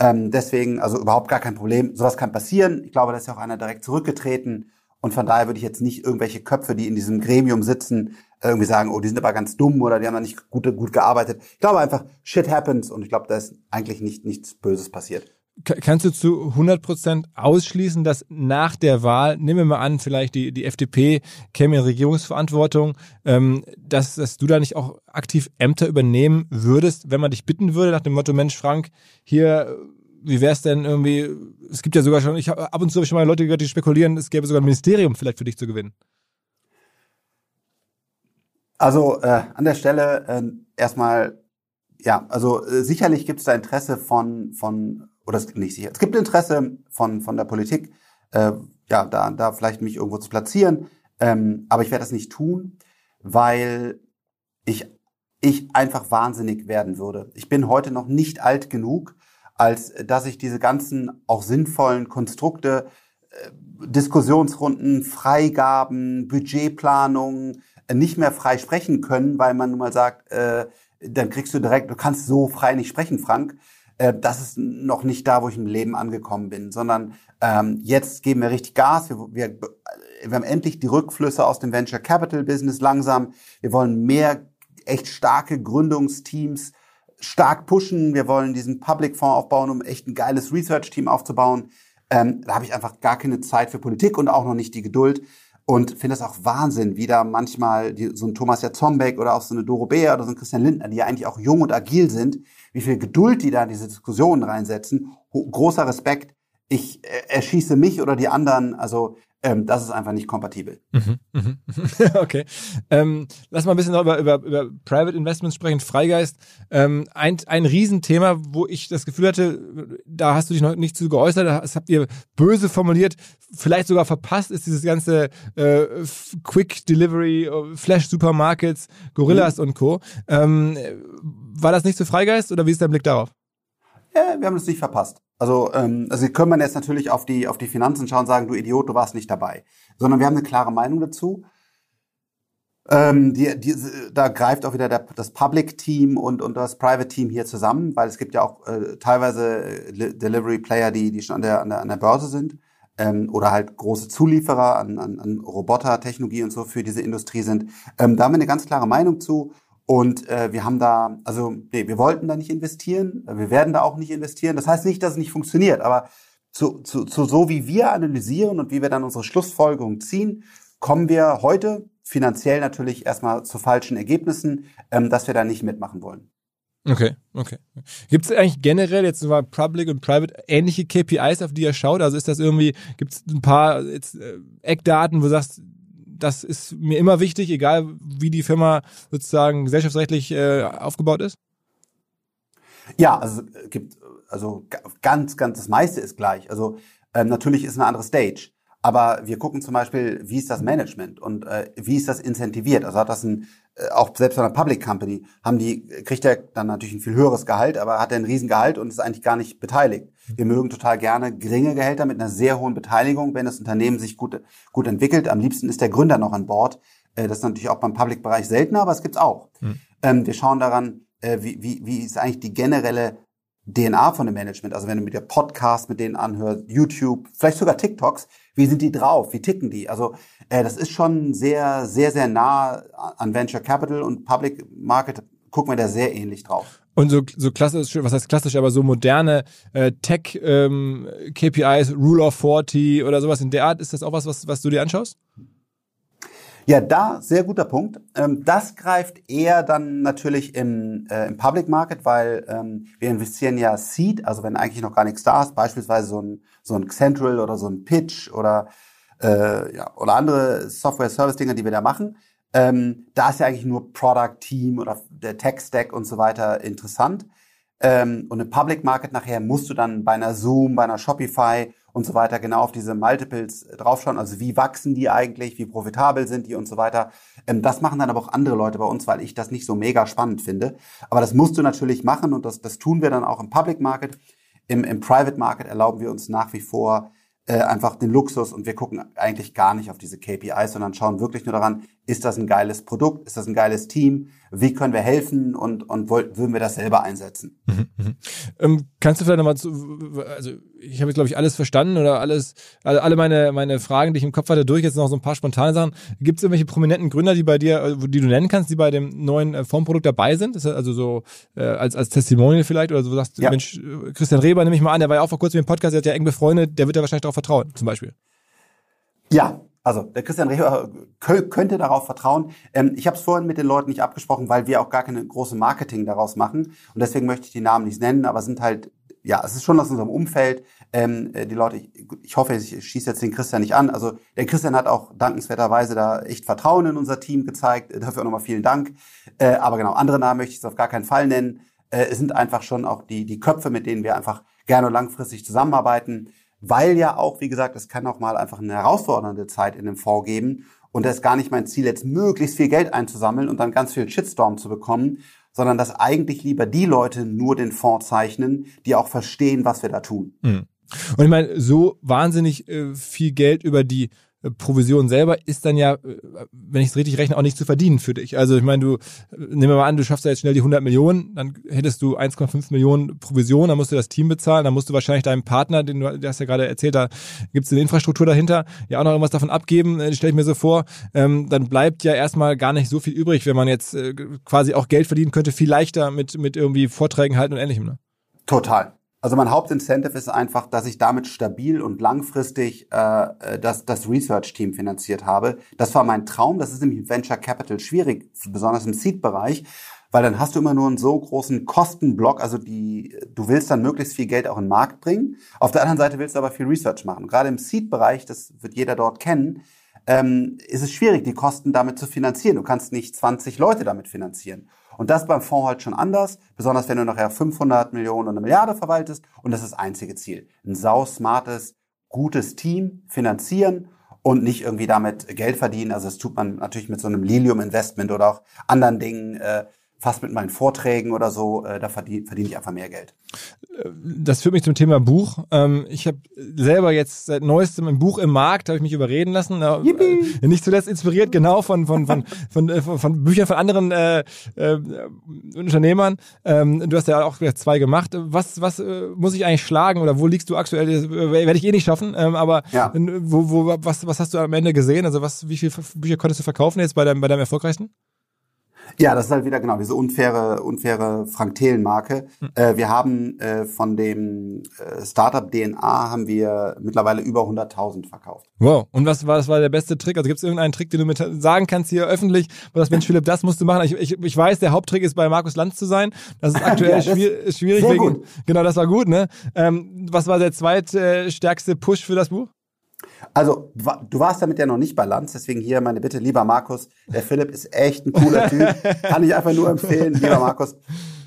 Ähm, deswegen, also überhaupt gar kein Problem. Sowas kann passieren. Ich glaube, da ist ja auch einer direkt zurückgetreten. Und von daher würde ich jetzt nicht irgendwelche Köpfe, die in diesem Gremium sitzen, irgendwie sagen, oh, die sind aber ganz dumm oder die haben da nicht gut, gut gearbeitet. Ich glaube einfach, shit happens und ich glaube, da ist eigentlich nicht, nichts Böses passiert. Kannst du zu 100% ausschließen, dass nach der Wahl, nehmen wir mal an, vielleicht die, die FDP käme in Regierungsverantwortung, ähm, dass, dass du da nicht auch aktiv Ämter übernehmen würdest, wenn man dich bitten würde, nach dem Motto, Mensch, Frank, hier, wie wäre es denn irgendwie, es gibt ja sogar schon, ich hab, ab und zu habe ich schon mal Leute gehört, die spekulieren, es gäbe sogar ein Ministerium vielleicht für dich zu gewinnen. Also äh, an der Stelle äh, erstmal, ja, also äh, sicherlich gibt es da Interesse von, von oder es gibt nicht sicher. Es gibt Interesse von, von der Politik, äh, ja, da, da vielleicht mich irgendwo zu platzieren. Ähm, aber ich werde das nicht tun, weil ich, ich einfach wahnsinnig werden würde. Ich bin heute noch nicht alt genug, als dass ich diese ganzen auch sinnvollen Konstrukte, äh, Diskussionsrunden, Freigaben, Budgetplanung äh, nicht mehr frei sprechen können, weil man nun mal sagt, äh, dann kriegst du direkt, du kannst so frei nicht sprechen, Frank äh, das ist noch nicht da, wo ich im Leben angekommen bin, sondern ähm, jetzt geben wir richtig Gas. Wir, wir, wir haben endlich die Rückflüsse aus dem Venture Capital Business langsam. Wir wollen mehr echt starke Gründungsteams stark pushen. Wir wollen diesen Public Fonds aufbauen, um echt ein geiles Research-Team aufzubauen. Ähm, da habe ich einfach gar keine Zeit für Politik und auch noch nicht die Geduld. Und finde es auch Wahnsinn, wie da manchmal die, so ein Thomas Jatzombeck oder auch so eine Doro Beer oder so ein Christian Lindner, die ja eigentlich auch jung und agil sind, wie viel Geduld die da in diese Diskussionen reinsetzen. Großer Respekt. Ich äh, erschieße mich oder die anderen. Also ähm, das ist einfach nicht kompatibel. Mhm, mhm. okay. Ähm, lass mal ein bisschen noch über, über, über Private Investments sprechen. Freigeist, ähm, ein, ein Riesenthema, wo ich das Gefühl hatte, da hast du dich noch nicht zu geäußert, das habt ihr böse formuliert, vielleicht sogar verpasst, ist dieses ganze äh, Quick Delivery, äh, Flash Supermarkets, Gorillas mhm. und Co. Ähm, war das nicht zu Freigeist oder wie ist dein Blick darauf? Ja, wir haben es nicht verpasst. Also, ähm, also können man jetzt natürlich auf die, auf die Finanzen schauen und sagen, du Idiot, du warst nicht dabei. Sondern wir haben eine klare Meinung dazu. Ähm, die, die, da greift auch wieder der, das Public-Team und, und das Private-Team hier zusammen, weil es gibt ja auch äh, teilweise äh, Delivery-Player, die, die schon an der, an der, an der Börse sind ähm, oder halt große Zulieferer an, an, an Robotertechnologie und so für diese Industrie sind. Ähm, da haben wir eine ganz klare Meinung zu und äh, wir haben da, also nee, wir wollten da nicht investieren, wir werden da auch nicht investieren. Das heißt nicht, dass es nicht funktioniert, aber zu, zu, zu so wie wir analysieren und wie wir dann unsere Schlussfolgerung ziehen, kommen wir heute finanziell natürlich erstmal zu falschen Ergebnissen, ähm, dass wir da nicht mitmachen wollen. Okay, okay. Gibt es eigentlich generell jetzt mal Public und Private ähnliche KPIs, auf die ihr schaut? Also ist das irgendwie, gibt es ein paar jetzt, äh, Eckdaten, wo du sagst, das ist mir immer wichtig, egal wie die Firma sozusagen gesellschaftsrechtlich äh, aufgebaut ist? Ja, also es gibt also ganz, ganz das meiste ist gleich. Also ähm, natürlich ist eine andere Stage. Aber wir gucken zum Beispiel, wie ist das Management und äh, wie ist das incentiviert? Also hat das ein, äh, auch selbst bei einer Public Company, haben die, kriegt er dann natürlich ein viel höheres Gehalt, aber hat er ein Riesengehalt und ist eigentlich gar nicht beteiligt. Wir mögen total gerne geringe Gehälter mit einer sehr hohen Beteiligung, wenn das Unternehmen sich gut, gut entwickelt. Am liebsten ist der Gründer noch an Bord. Äh, das ist natürlich auch beim Public-Bereich seltener, aber es gibt's auch. Mhm. Ähm, wir schauen daran, äh, wie, wie, wie ist eigentlich die generelle DNA von dem Management. Also wenn du mit der Podcast mit denen anhörst, YouTube, vielleicht sogar TikToks, wie sind die drauf? Wie ticken die? Also äh, das ist schon sehr, sehr, sehr nah an Venture Capital und Public Market gucken wir da sehr ähnlich drauf. Und so, so klassisch, was heißt klassisch, aber so moderne äh, Tech-KPIs, ähm, Rule of 40 oder sowas in der Art, ist das auch was, was, was du dir anschaust? Ja, da sehr guter Punkt. Ähm, das greift eher dann natürlich im, äh, im Public Market, weil ähm, wir investieren ja Seed, also wenn eigentlich noch gar nichts da ist, beispielsweise so ein, so ein Central oder so ein Pitch oder, äh, ja, oder andere Software-Service-Dinger, die wir da machen. Ähm, da ist ja eigentlich nur Product Team oder der Tech Stack und so weiter interessant. Ähm, und im Public Market nachher musst du dann bei einer Zoom, bei einer Shopify und so weiter genau auf diese Multiples draufschauen. Also wie wachsen die eigentlich, wie profitabel sind die und so weiter. Ähm, das machen dann aber auch andere Leute bei uns, weil ich das nicht so mega spannend finde. Aber das musst du natürlich machen und das, das tun wir dann auch im Public Market. Im, Im Private Market erlauben wir uns nach wie vor äh, einfach den Luxus und wir gucken eigentlich gar nicht auf diese KPIs, sondern schauen wirklich nur daran, ist das ein geiles Produkt, ist das ein geiles Team, wie können wir helfen und, und wollen, würden wir das selber einsetzen. Mhm, mhm. Ähm, kannst du vielleicht nochmal zu, also ich habe jetzt glaube ich alles verstanden oder alles, alle meine, meine Fragen, die ich im Kopf hatte, durch, jetzt noch so ein paar spontane Sachen. Gibt es irgendwelche prominenten Gründer, die bei dir, äh, die du nennen kannst, die bei dem neuen äh, Formprodukt dabei sind? Das also so äh, als, als Testimonial vielleicht oder so sagst du, ja. Mensch, äh, Christian Reber nehme ich mal an, der war ja auch vor kurzem im Podcast, der hat ja eng befreundet, der wird ja wahrscheinlich darauf vertrauen, zum Beispiel. Ja, also der Christian Reber könnte darauf vertrauen. Ähm, ich habe es vorhin mit den Leuten nicht abgesprochen, weil wir auch gar keine große Marketing daraus machen. Und deswegen möchte ich die Namen nicht nennen, aber sind halt, ja, es ist schon aus unserem Umfeld. Ähm, äh, die Leute, ich, ich hoffe, ich schieße jetzt den Christian nicht an. Also der Christian hat auch dankenswerterweise da echt Vertrauen in unser Team gezeigt. Dafür auch nochmal vielen Dank. Äh, aber genau, andere Namen möchte ich es auf gar keinen Fall nennen. Äh, es sind einfach schon auch die, die Köpfe, mit denen wir einfach gerne und langfristig zusammenarbeiten weil ja auch, wie gesagt, es kann auch mal einfach eine herausfordernde Zeit in dem Fonds geben. Und das ist gar nicht mein Ziel, jetzt möglichst viel Geld einzusammeln und dann ganz viel Shitstorm zu bekommen, sondern dass eigentlich lieber die Leute nur den Fonds zeichnen, die auch verstehen, was wir da tun. Mhm. Und ich meine, so wahnsinnig äh, viel Geld über die Provision selber ist dann ja, äh, wenn ich es richtig rechne, auch nicht zu verdienen für dich. Also ich meine, du, nehmen wir mal an, du schaffst ja jetzt schnell die 100 Millionen, dann hättest du 1,5 Millionen Provision, dann musst du das Team bezahlen, dann musst du wahrscheinlich deinem Partner, den du, du hast ja gerade erzählt, da gibt es eine Infrastruktur dahinter, ja auch noch irgendwas davon abgeben, äh, stelle ich mir so vor. Ähm, dann bleibt ja erstmal gar nicht so viel übrig, wenn man jetzt äh, quasi auch Geld verdienen könnte, viel leichter mit, mit irgendwie Vorträgen halten und ähnlichem. Ne? Total. Also mein Hauptincentive ist einfach, dass ich damit stabil und langfristig äh, äh, das, das Research-Team finanziert habe. Das war mein Traum. Das ist im Venture Capital schwierig, besonders im Seed-Bereich, weil dann hast du immer nur einen so großen Kostenblock. Also die, du willst dann möglichst viel Geld auch in den Markt bringen. Auf der anderen Seite willst du aber viel Research machen. Gerade im Seed-Bereich, das wird jeder dort kennen, ähm, ist es schwierig, die Kosten damit zu finanzieren. Du kannst nicht 20 Leute damit finanzieren. Und das beim Fonds halt schon anders, besonders wenn du nachher 500 Millionen und eine Milliarde verwaltest. Und das ist das einzige Ziel. Ein sau smartes, gutes Team finanzieren und nicht irgendwie damit Geld verdienen. Also das tut man natürlich mit so einem Lilium Investment oder auch anderen Dingen. Äh, fast mit meinen Vorträgen oder so, äh, da verdiene verdiene ich einfach mehr Geld. Das führt mich zum Thema Buch. Ähm, ich habe selber jetzt seit neuestem ein Buch im Markt, habe ich mich überreden lassen. Äh, nicht zuletzt inspiriert genau von von von von, von, von, von Büchern von anderen äh, äh, Unternehmern. Ähm, du hast ja auch zwei gemacht. Was was äh, muss ich eigentlich schlagen oder wo liegst du aktuell? Das werde ich eh nicht schaffen. Ähm, aber ja. wo, wo was was hast du am Ende gesehen? Also was wie viele Bücher konntest du verkaufen jetzt bei deinem bei deinem erfolgreichsten? Ja, das ist halt wieder genau diese unfaire, unfaire Frank-Thelen-Marke. Hm. Äh, wir haben äh, von dem äh, Startup DNA haben wir mittlerweile über 100.000 verkauft. Wow. Und was war, was war der beste Trick? Also gibt es irgendeinen Trick, den du mit sagen kannst hier öffentlich, wo das Mensch Philipp, das musst du machen. Ich, ich, ich weiß, der Haupttrick ist bei Markus Lanz zu sein. Das ist aktuell ja, das schwierig. schwierig wegen, gut. Genau, das war gut. Ne? Ähm, was war der zweitstärkste Push für das Buch? Also, du warst damit ja noch nicht bei deswegen hier meine Bitte, lieber Markus, der Philipp ist echt ein cooler Typ, kann ich einfach nur empfehlen, lieber Markus,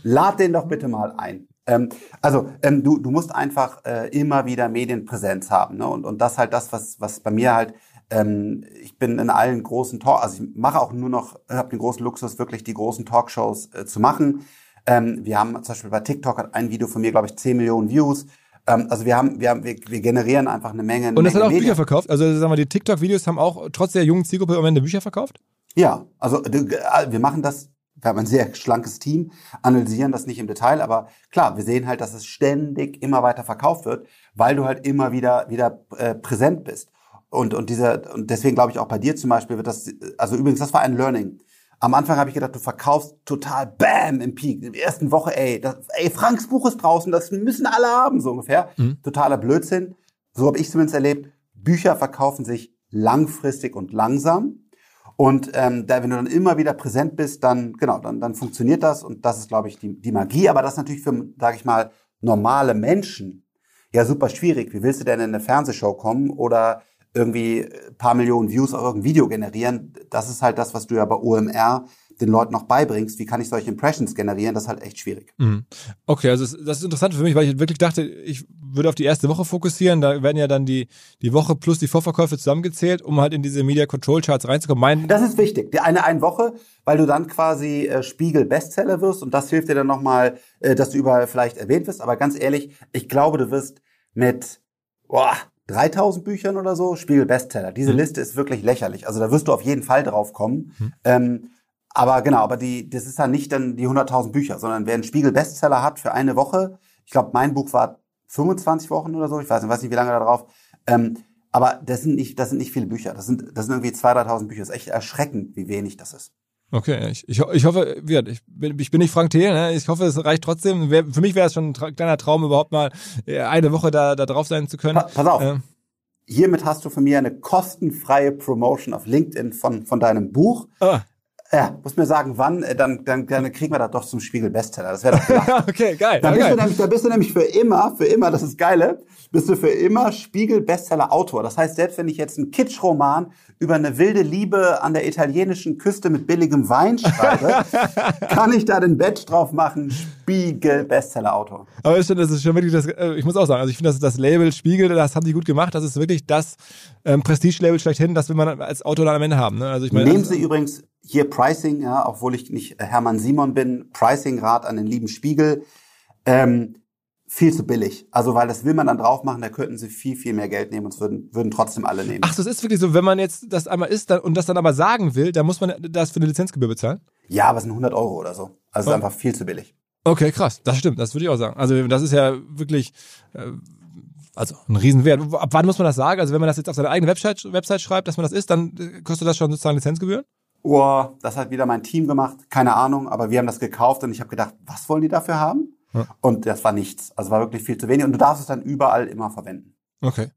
lad den doch bitte mal ein. Ähm, also, ähm, du, du musst einfach äh, immer wieder Medienpräsenz haben, ne? Und, und das halt das, was, was bei mir halt, ähm, ich bin in allen großen Talk, also ich mache auch nur noch, habe den großen Luxus, wirklich die großen Talkshows äh, zu machen. Ähm, wir haben zum Beispiel bei TikTok hat ein Video von mir, glaube ich, 10 Millionen Views. Ähm, also wir haben, wir haben, wir, wir generieren einfach eine Menge. Und das Menge hat auch Medien. Bücher verkauft. Also sagen wir, die TikTok-Videos haben auch trotz der jungen Zielgruppe am Ende Bücher verkauft? Ja, also äh, wir machen das wir haben ein sehr schlankes Team, analysieren das nicht im Detail, aber klar, wir sehen halt, dass es ständig immer weiter verkauft wird, weil du halt immer wieder wieder äh, präsent bist. Und und dieser und deswegen glaube ich auch bei dir zum Beispiel wird das also übrigens das war ein Learning. Am Anfang habe ich gedacht, du verkaufst total Bam im Peak. In der ersten Woche, ey, das, ey, Franks Buch ist draußen, das müssen alle haben, so ungefähr. Mhm. Totaler Blödsinn. So habe ich zumindest erlebt. Bücher verkaufen sich langfristig und langsam. Und ähm, da, wenn du dann immer wieder präsent bist, dann genau, dann, dann funktioniert das und das ist, glaube ich, die, die Magie. Aber das ist natürlich für, sage ich mal, normale Menschen ja super schwierig. Wie willst du denn in eine Fernsehshow kommen oder irgendwie paar Millionen Views auf irgendein Video generieren? Das ist halt das, was du ja bei OMR den Leuten noch beibringst, wie kann ich solche Impressions generieren, das ist halt echt schwierig. Mhm. Okay, also das ist interessant für mich, weil ich wirklich dachte, ich würde auf die erste Woche fokussieren. Da werden ja dann die, die Woche plus die Vorverkäufe zusammengezählt, um halt in diese Media Control Charts reinzukommen. Mein das ist wichtig. Die eine, eine Woche, weil du dann quasi äh, Spiegel Bestseller wirst und das hilft dir dann nochmal, äh, dass du überall vielleicht erwähnt wirst. Aber ganz ehrlich, ich glaube, du wirst mit boah, 3000 Büchern oder so Spiegel Bestseller. Diese mhm. Liste ist wirklich lächerlich. Also da wirst du auf jeden Fall drauf kommen. Mhm. Ähm, aber genau, aber die, das ist dann nicht dann die 100.000 Bücher, sondern wer einen Spiegel Bestseller hat für eine Woche, ich glaube, mein Buch war 25 Wochen oder so, ich weiß nicht, weiß nicht wie lange da drauf. Ähm, aber das sind nicht, das sind nicht viele Bücher. Das sind, das sind irgendwie 2.000, 3.000 Bücher. Das ist echt erschreckend, wie wenig das ist. Okay, ich, ich, ich hoffe, ich bin, ich bin nicht Frank Thiel, ne? ich hoffe, es reicht trotzdem. Für mich wäre es schon ein kleiner Traum, überhaupt mal äh, eine Woche da, da drauf sein zu können. Pa pass auf. Ähm. Hiermit hast du von mir eine kostenfreie Promotion auf LinkedIn von, von deinem Buch. Ah. Ja, muss mir sagen, wann, äh, dann, dann, dann kriegen wir das doch zum Spiegel Bestseller. Das wäre doch klar. okay, geil. Da, bist geil. Du nämlich, da bist du nämlich für immer, für immer, das ist geile, bist du für immer Spiegel Bestseller Autor. Das heißt, selbst wenn ich jetzt einen Kitschroman über eine wilde Liebe an der italienischen Küste mit billigem Wein schreibe, kann ich da den Badge drauf machen, Spiegel Bestseller Autor. Aber ich finde, das ist schon wirklich das, äh, ich muss auch sagen, also ich finde, das, das Label Spiegel, das haben die gut gemacht. Das ist wirklich das ähm, Prestige-Label schlechthin, das will man als Autor dann am Ende haben. Ne? Also ich meine, Nehmen Sie übrigens hier Pricing, ja, obwohl ich nicht Hermann Simon bin, Pricing-Rat an den lieben Spiegel. Ähm, viel zu billig. Also, weil das will man dann drauf machen, da könnten sie viel, viel mehr Geld nehmen und es würden, würden trotzdem alle nehmen. Ach, das ist wirklich so, wenn man jetzt das einmal isst dann, und das dann aber sagen will, dann muss man das für eine Lizenzgebühr bezahlen? Ja, aber es sind 100 Euro oder so. Also, oh. ist einfach viel zu billig. Okay, krass. Das stimmt, das würde ich auch sagen. Also, das ist ja wirklich, äh, also ein Riesenwert. Ab wann muss man das sagen? Also, wenn man das jetzt auf seine eigene Website, Website schreibt, dass man das isst, dann äh, kostet das schon sozusagen Lizenzgebühren? Oh, das hat wieder mein Team gemacht, keine Ahnung, aber wir haben das gekauft und ich habe gedacht, was wollen die dafür haben? Ja. Und das war nichts. Also war wirklich viel zu wenig und du darfst es dann überall immer verwenden. Okay.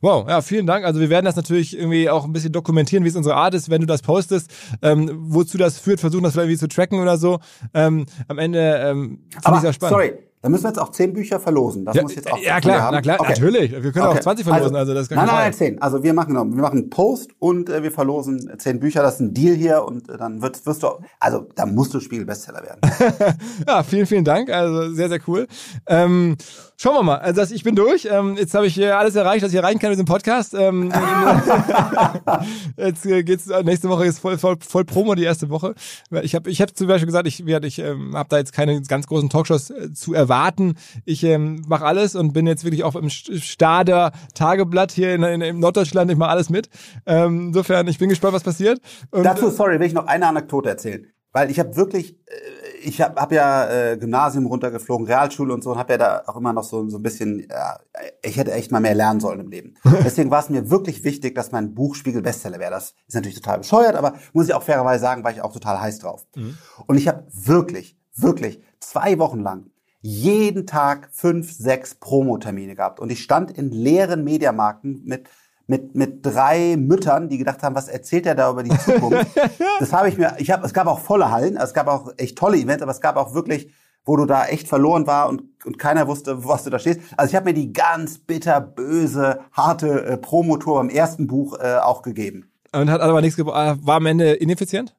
Wow, ja, vielen Dank. Also wir werden das natürlich irgendwie auch ein bisschen dokumentieren, wie es unsere Art ist, wenn du das postest, ähm, wozu das führt, versuchen das vielleicht irgendwie zu tracken oder so. Ähm, am Ende ähm, finde ich sehr spannend. Sorry, dann müssen wir jetzt auch zehn Bücher verlosen. Das ja, muss ich jetzt auch Ja, klar, na klar, okay. natürlich. Wir können okay. auch 20 verlosen, also, also das kann Nein, nein, nein, zehn. Also wir machen, wir machen einen Post und äh, wir verlosen zehn Bücher. Das ist ein Deal hier und äh, dann wird, wirst du, also da musst du Spiegel-Bestseller werden. ja, vielen, vielen Dank. Also sehr, sehr cool. Ähm, Schauen wir mal. Also ich bin durch. Ähm, jetzt habe ich hier alles erreicht, dass ich erreichen kann mit dem Podcast. Ähm, jetzt äh, geht's nächste Woche ist voll, voll, voll Promo die erste Woche. Ich habe ich hab zum Beispiel gesagt, ich, ich ähm, habe da jetzt keine ganz großen Talkshows äh, zu erwarten. Ich ähm, mache alles und bin jetzt wirklich auch im Stader Tageblatt hier in, in, in Norddeutschland. Ich mache alles mit. Ähm, insofern, ich bin gespannt, was passiert. Und, Dazu, sorry, will ich noch eine Anekdote erzählen. Weil ich habe wirklich, äh, ich habe hab ja äh, Gymnasium runtergeflogen, Realschule und so und habe ja da auch immer noch so, so ein bisschen, ja, ich hätte echt mal mehr lernen sollen im Leben. Deswegen war es mir wirklich wichtig, dass mein Buch Spiegel Bestseller wäre. Das ist natürlich total bescheuert, aber muss ich auch fairerweise sagen, war ich auch total heiß drauf. Mhm. Und ich habe wirklich, wirklich zwei Wochen lang jeden Tag fünf, sechs Promotermine gehabt. Und ich stand in leeren Mediamarkten mit mit, mit drei Müttern, die gedacht haben, was erzählt er da über die Zukunft? das habe ich mir, ich habe, es gab auch volle Hallen, es gab auch echt tolle Events, aber es gab auch wirklich, wo du da echt verloren war und, und keiner wusste, was du da stehst. Also ich habe mir die ganz bitter, böse, harte äh, Promotour im ersten Buch äh, auch gegeben. Und hat aber nichts gebracht, war am Ende ineffizient?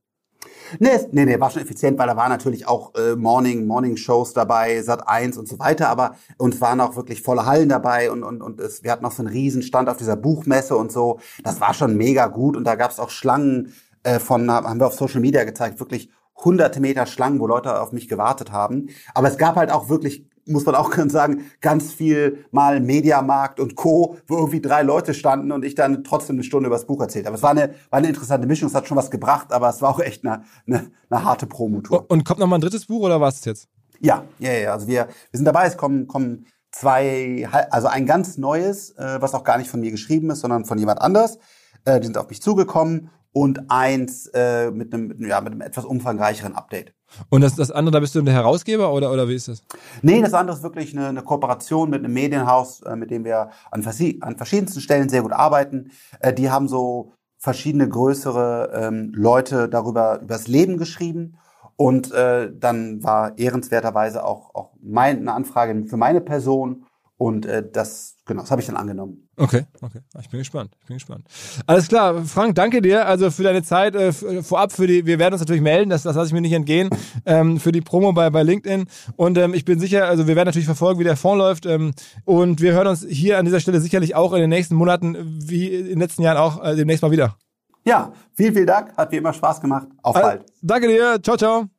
Nee, nee, nee, war schon effizient, weil da waren natürlich auch äh, Morning, Morning Shows dabei, Sat 1 und so weiter, aber uns waren auch wirklich volle Hallen dabei und, und, und es, wir hatten noch so einen Riesenstand auf dieser Buchmesse und so. Das war schon mega gut und da gab es auch Schlangen äh, von, haben wir auf Social Media gezeigt, wirklich hunderte Meter Schlangen, wo Leute auf mich gewartet haben. Aber es gab halt auch wirklich muss man auch sagen, ganz viel mal Mediamarkt und Co., wo irgendwie drei Leute standen und ich dann trotzdem eine Stunde über das Buch erzählt habe. Es war eine, war eine interessante Mischung, es hat schon was gebracht, aber es war auch echt eine, eine, eine harte Promotour. Und kommt noch mal ein drittes Buch oder was jetzt? Ja, ja, ja. Also wir, wir sind dabei, es kommen, kommen zwei, also ein ganz neues, äh, was auch gar nicht von mir geschrieben ist, sondern von jemand anders. Äh, die sind auf mich zugekommen und eins äh, mit, einem, ja, mit einem etwas umfangreicheren Update. Und das, das andere, da bist du der Herausgeber oder, oder wie ist das? Nee, das andere ist wirklich eine, eine Kooperation mit einem Medienhaus, äh, mit dem wir an, an verschiedensten Stellen sehr gut arbeiten. Äh, die haben so verschiedene größere ähm, Leute darüber übers Leben geschrieben. Und äh, dann war ehrenswerterweise auch, auch meine Anfrage für meine Person und äh, das, genau, das habe ich dann angenommen. Okay, okay. Ah, ich bin gespannt. Ich bin gespannt. Alles klar, Frank, danke dir also für deine Zeit. Äh, vorab für die, wir werden uns natürlich melden, das, das lasse ich mir nicht entgehen, ähm, für die Promo bei, bei LinkedIn. Und ähm, ich bin sicher, also wir werden natürlich verfolgen, wie der Fonds läuft. Ähm, und wir hören uns hier an dieser Stelle sicherlich auch in den nächsten Monaten, wie in den letzten Jahren auch, äh, demnächst mal wieder. Ja, vielen, vielen Dank. Hat wie immer Spaß gemacht. Auf bald. Danke dir. Ciao, ciao.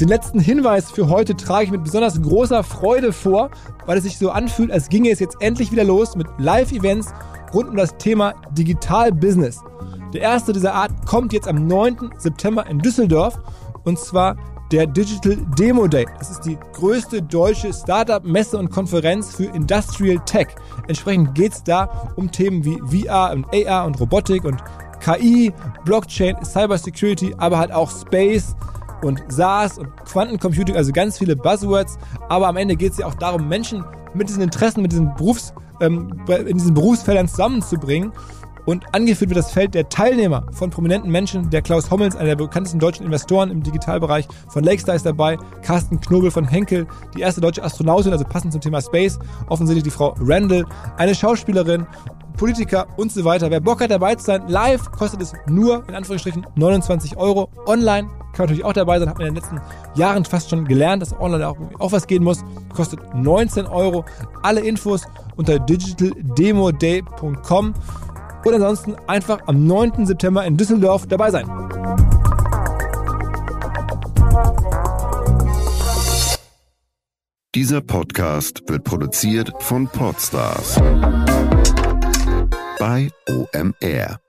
Den letzten Hinweis für heute trage ich mit besonders großer Freude vor, weil es sich so anfühlt, als ginge es jetzt endlich wieder los mit Live-Events rund um das Thema Digital Business. Der erste dieser Art kommt jetzt am 9. September in Düsseldorf und zwar der Digital Demo Day. Das ist die größte deutsche Startup-Messe und Konferenz für Industrial Tech. Entsprechend geht es da um Themen wie VR und AR und Robotik und KI, Blockchain, Cybersecurity, aber halt auch Space, und SaaS und Quantencomputing, also ganz viele Buzzwords. Aber am Ende geht es ja auch darum, Menschen mit diesen Interessen, mit diesen Berufs, ähm, in diesen Berufsfeldern zusammenzubringen. Und angeführt wird das Feld der Teilnehmer von prominenten Menschen. Der Klaus Hommels, einer der bekanntesten deutschen Investoren im Digitalbereich von Lakestar ist dabei. Carsten Knobel von Henkel, die erste deutsche Astronautin, also passend zum Thema Space. Offensichtlich die Frau Randall, eine Schauspielerin Politiker und so weiter. Wer Bock hat dabei zu sein, live kostet es nur in Anführungsstrichen 29 Euro. Online kann natürlich auch dabei sein, hat man in den letzten Jahren fast schon gelernt, dass online auch, auch was gehen muss. Kostet 19 Euro. Alle Infos unter digitaldemoday.com und ansonsten einfach am 9. September in Düsseldorf dabei sein. Dieser Podcast wird produziert von Podstars bei OMR.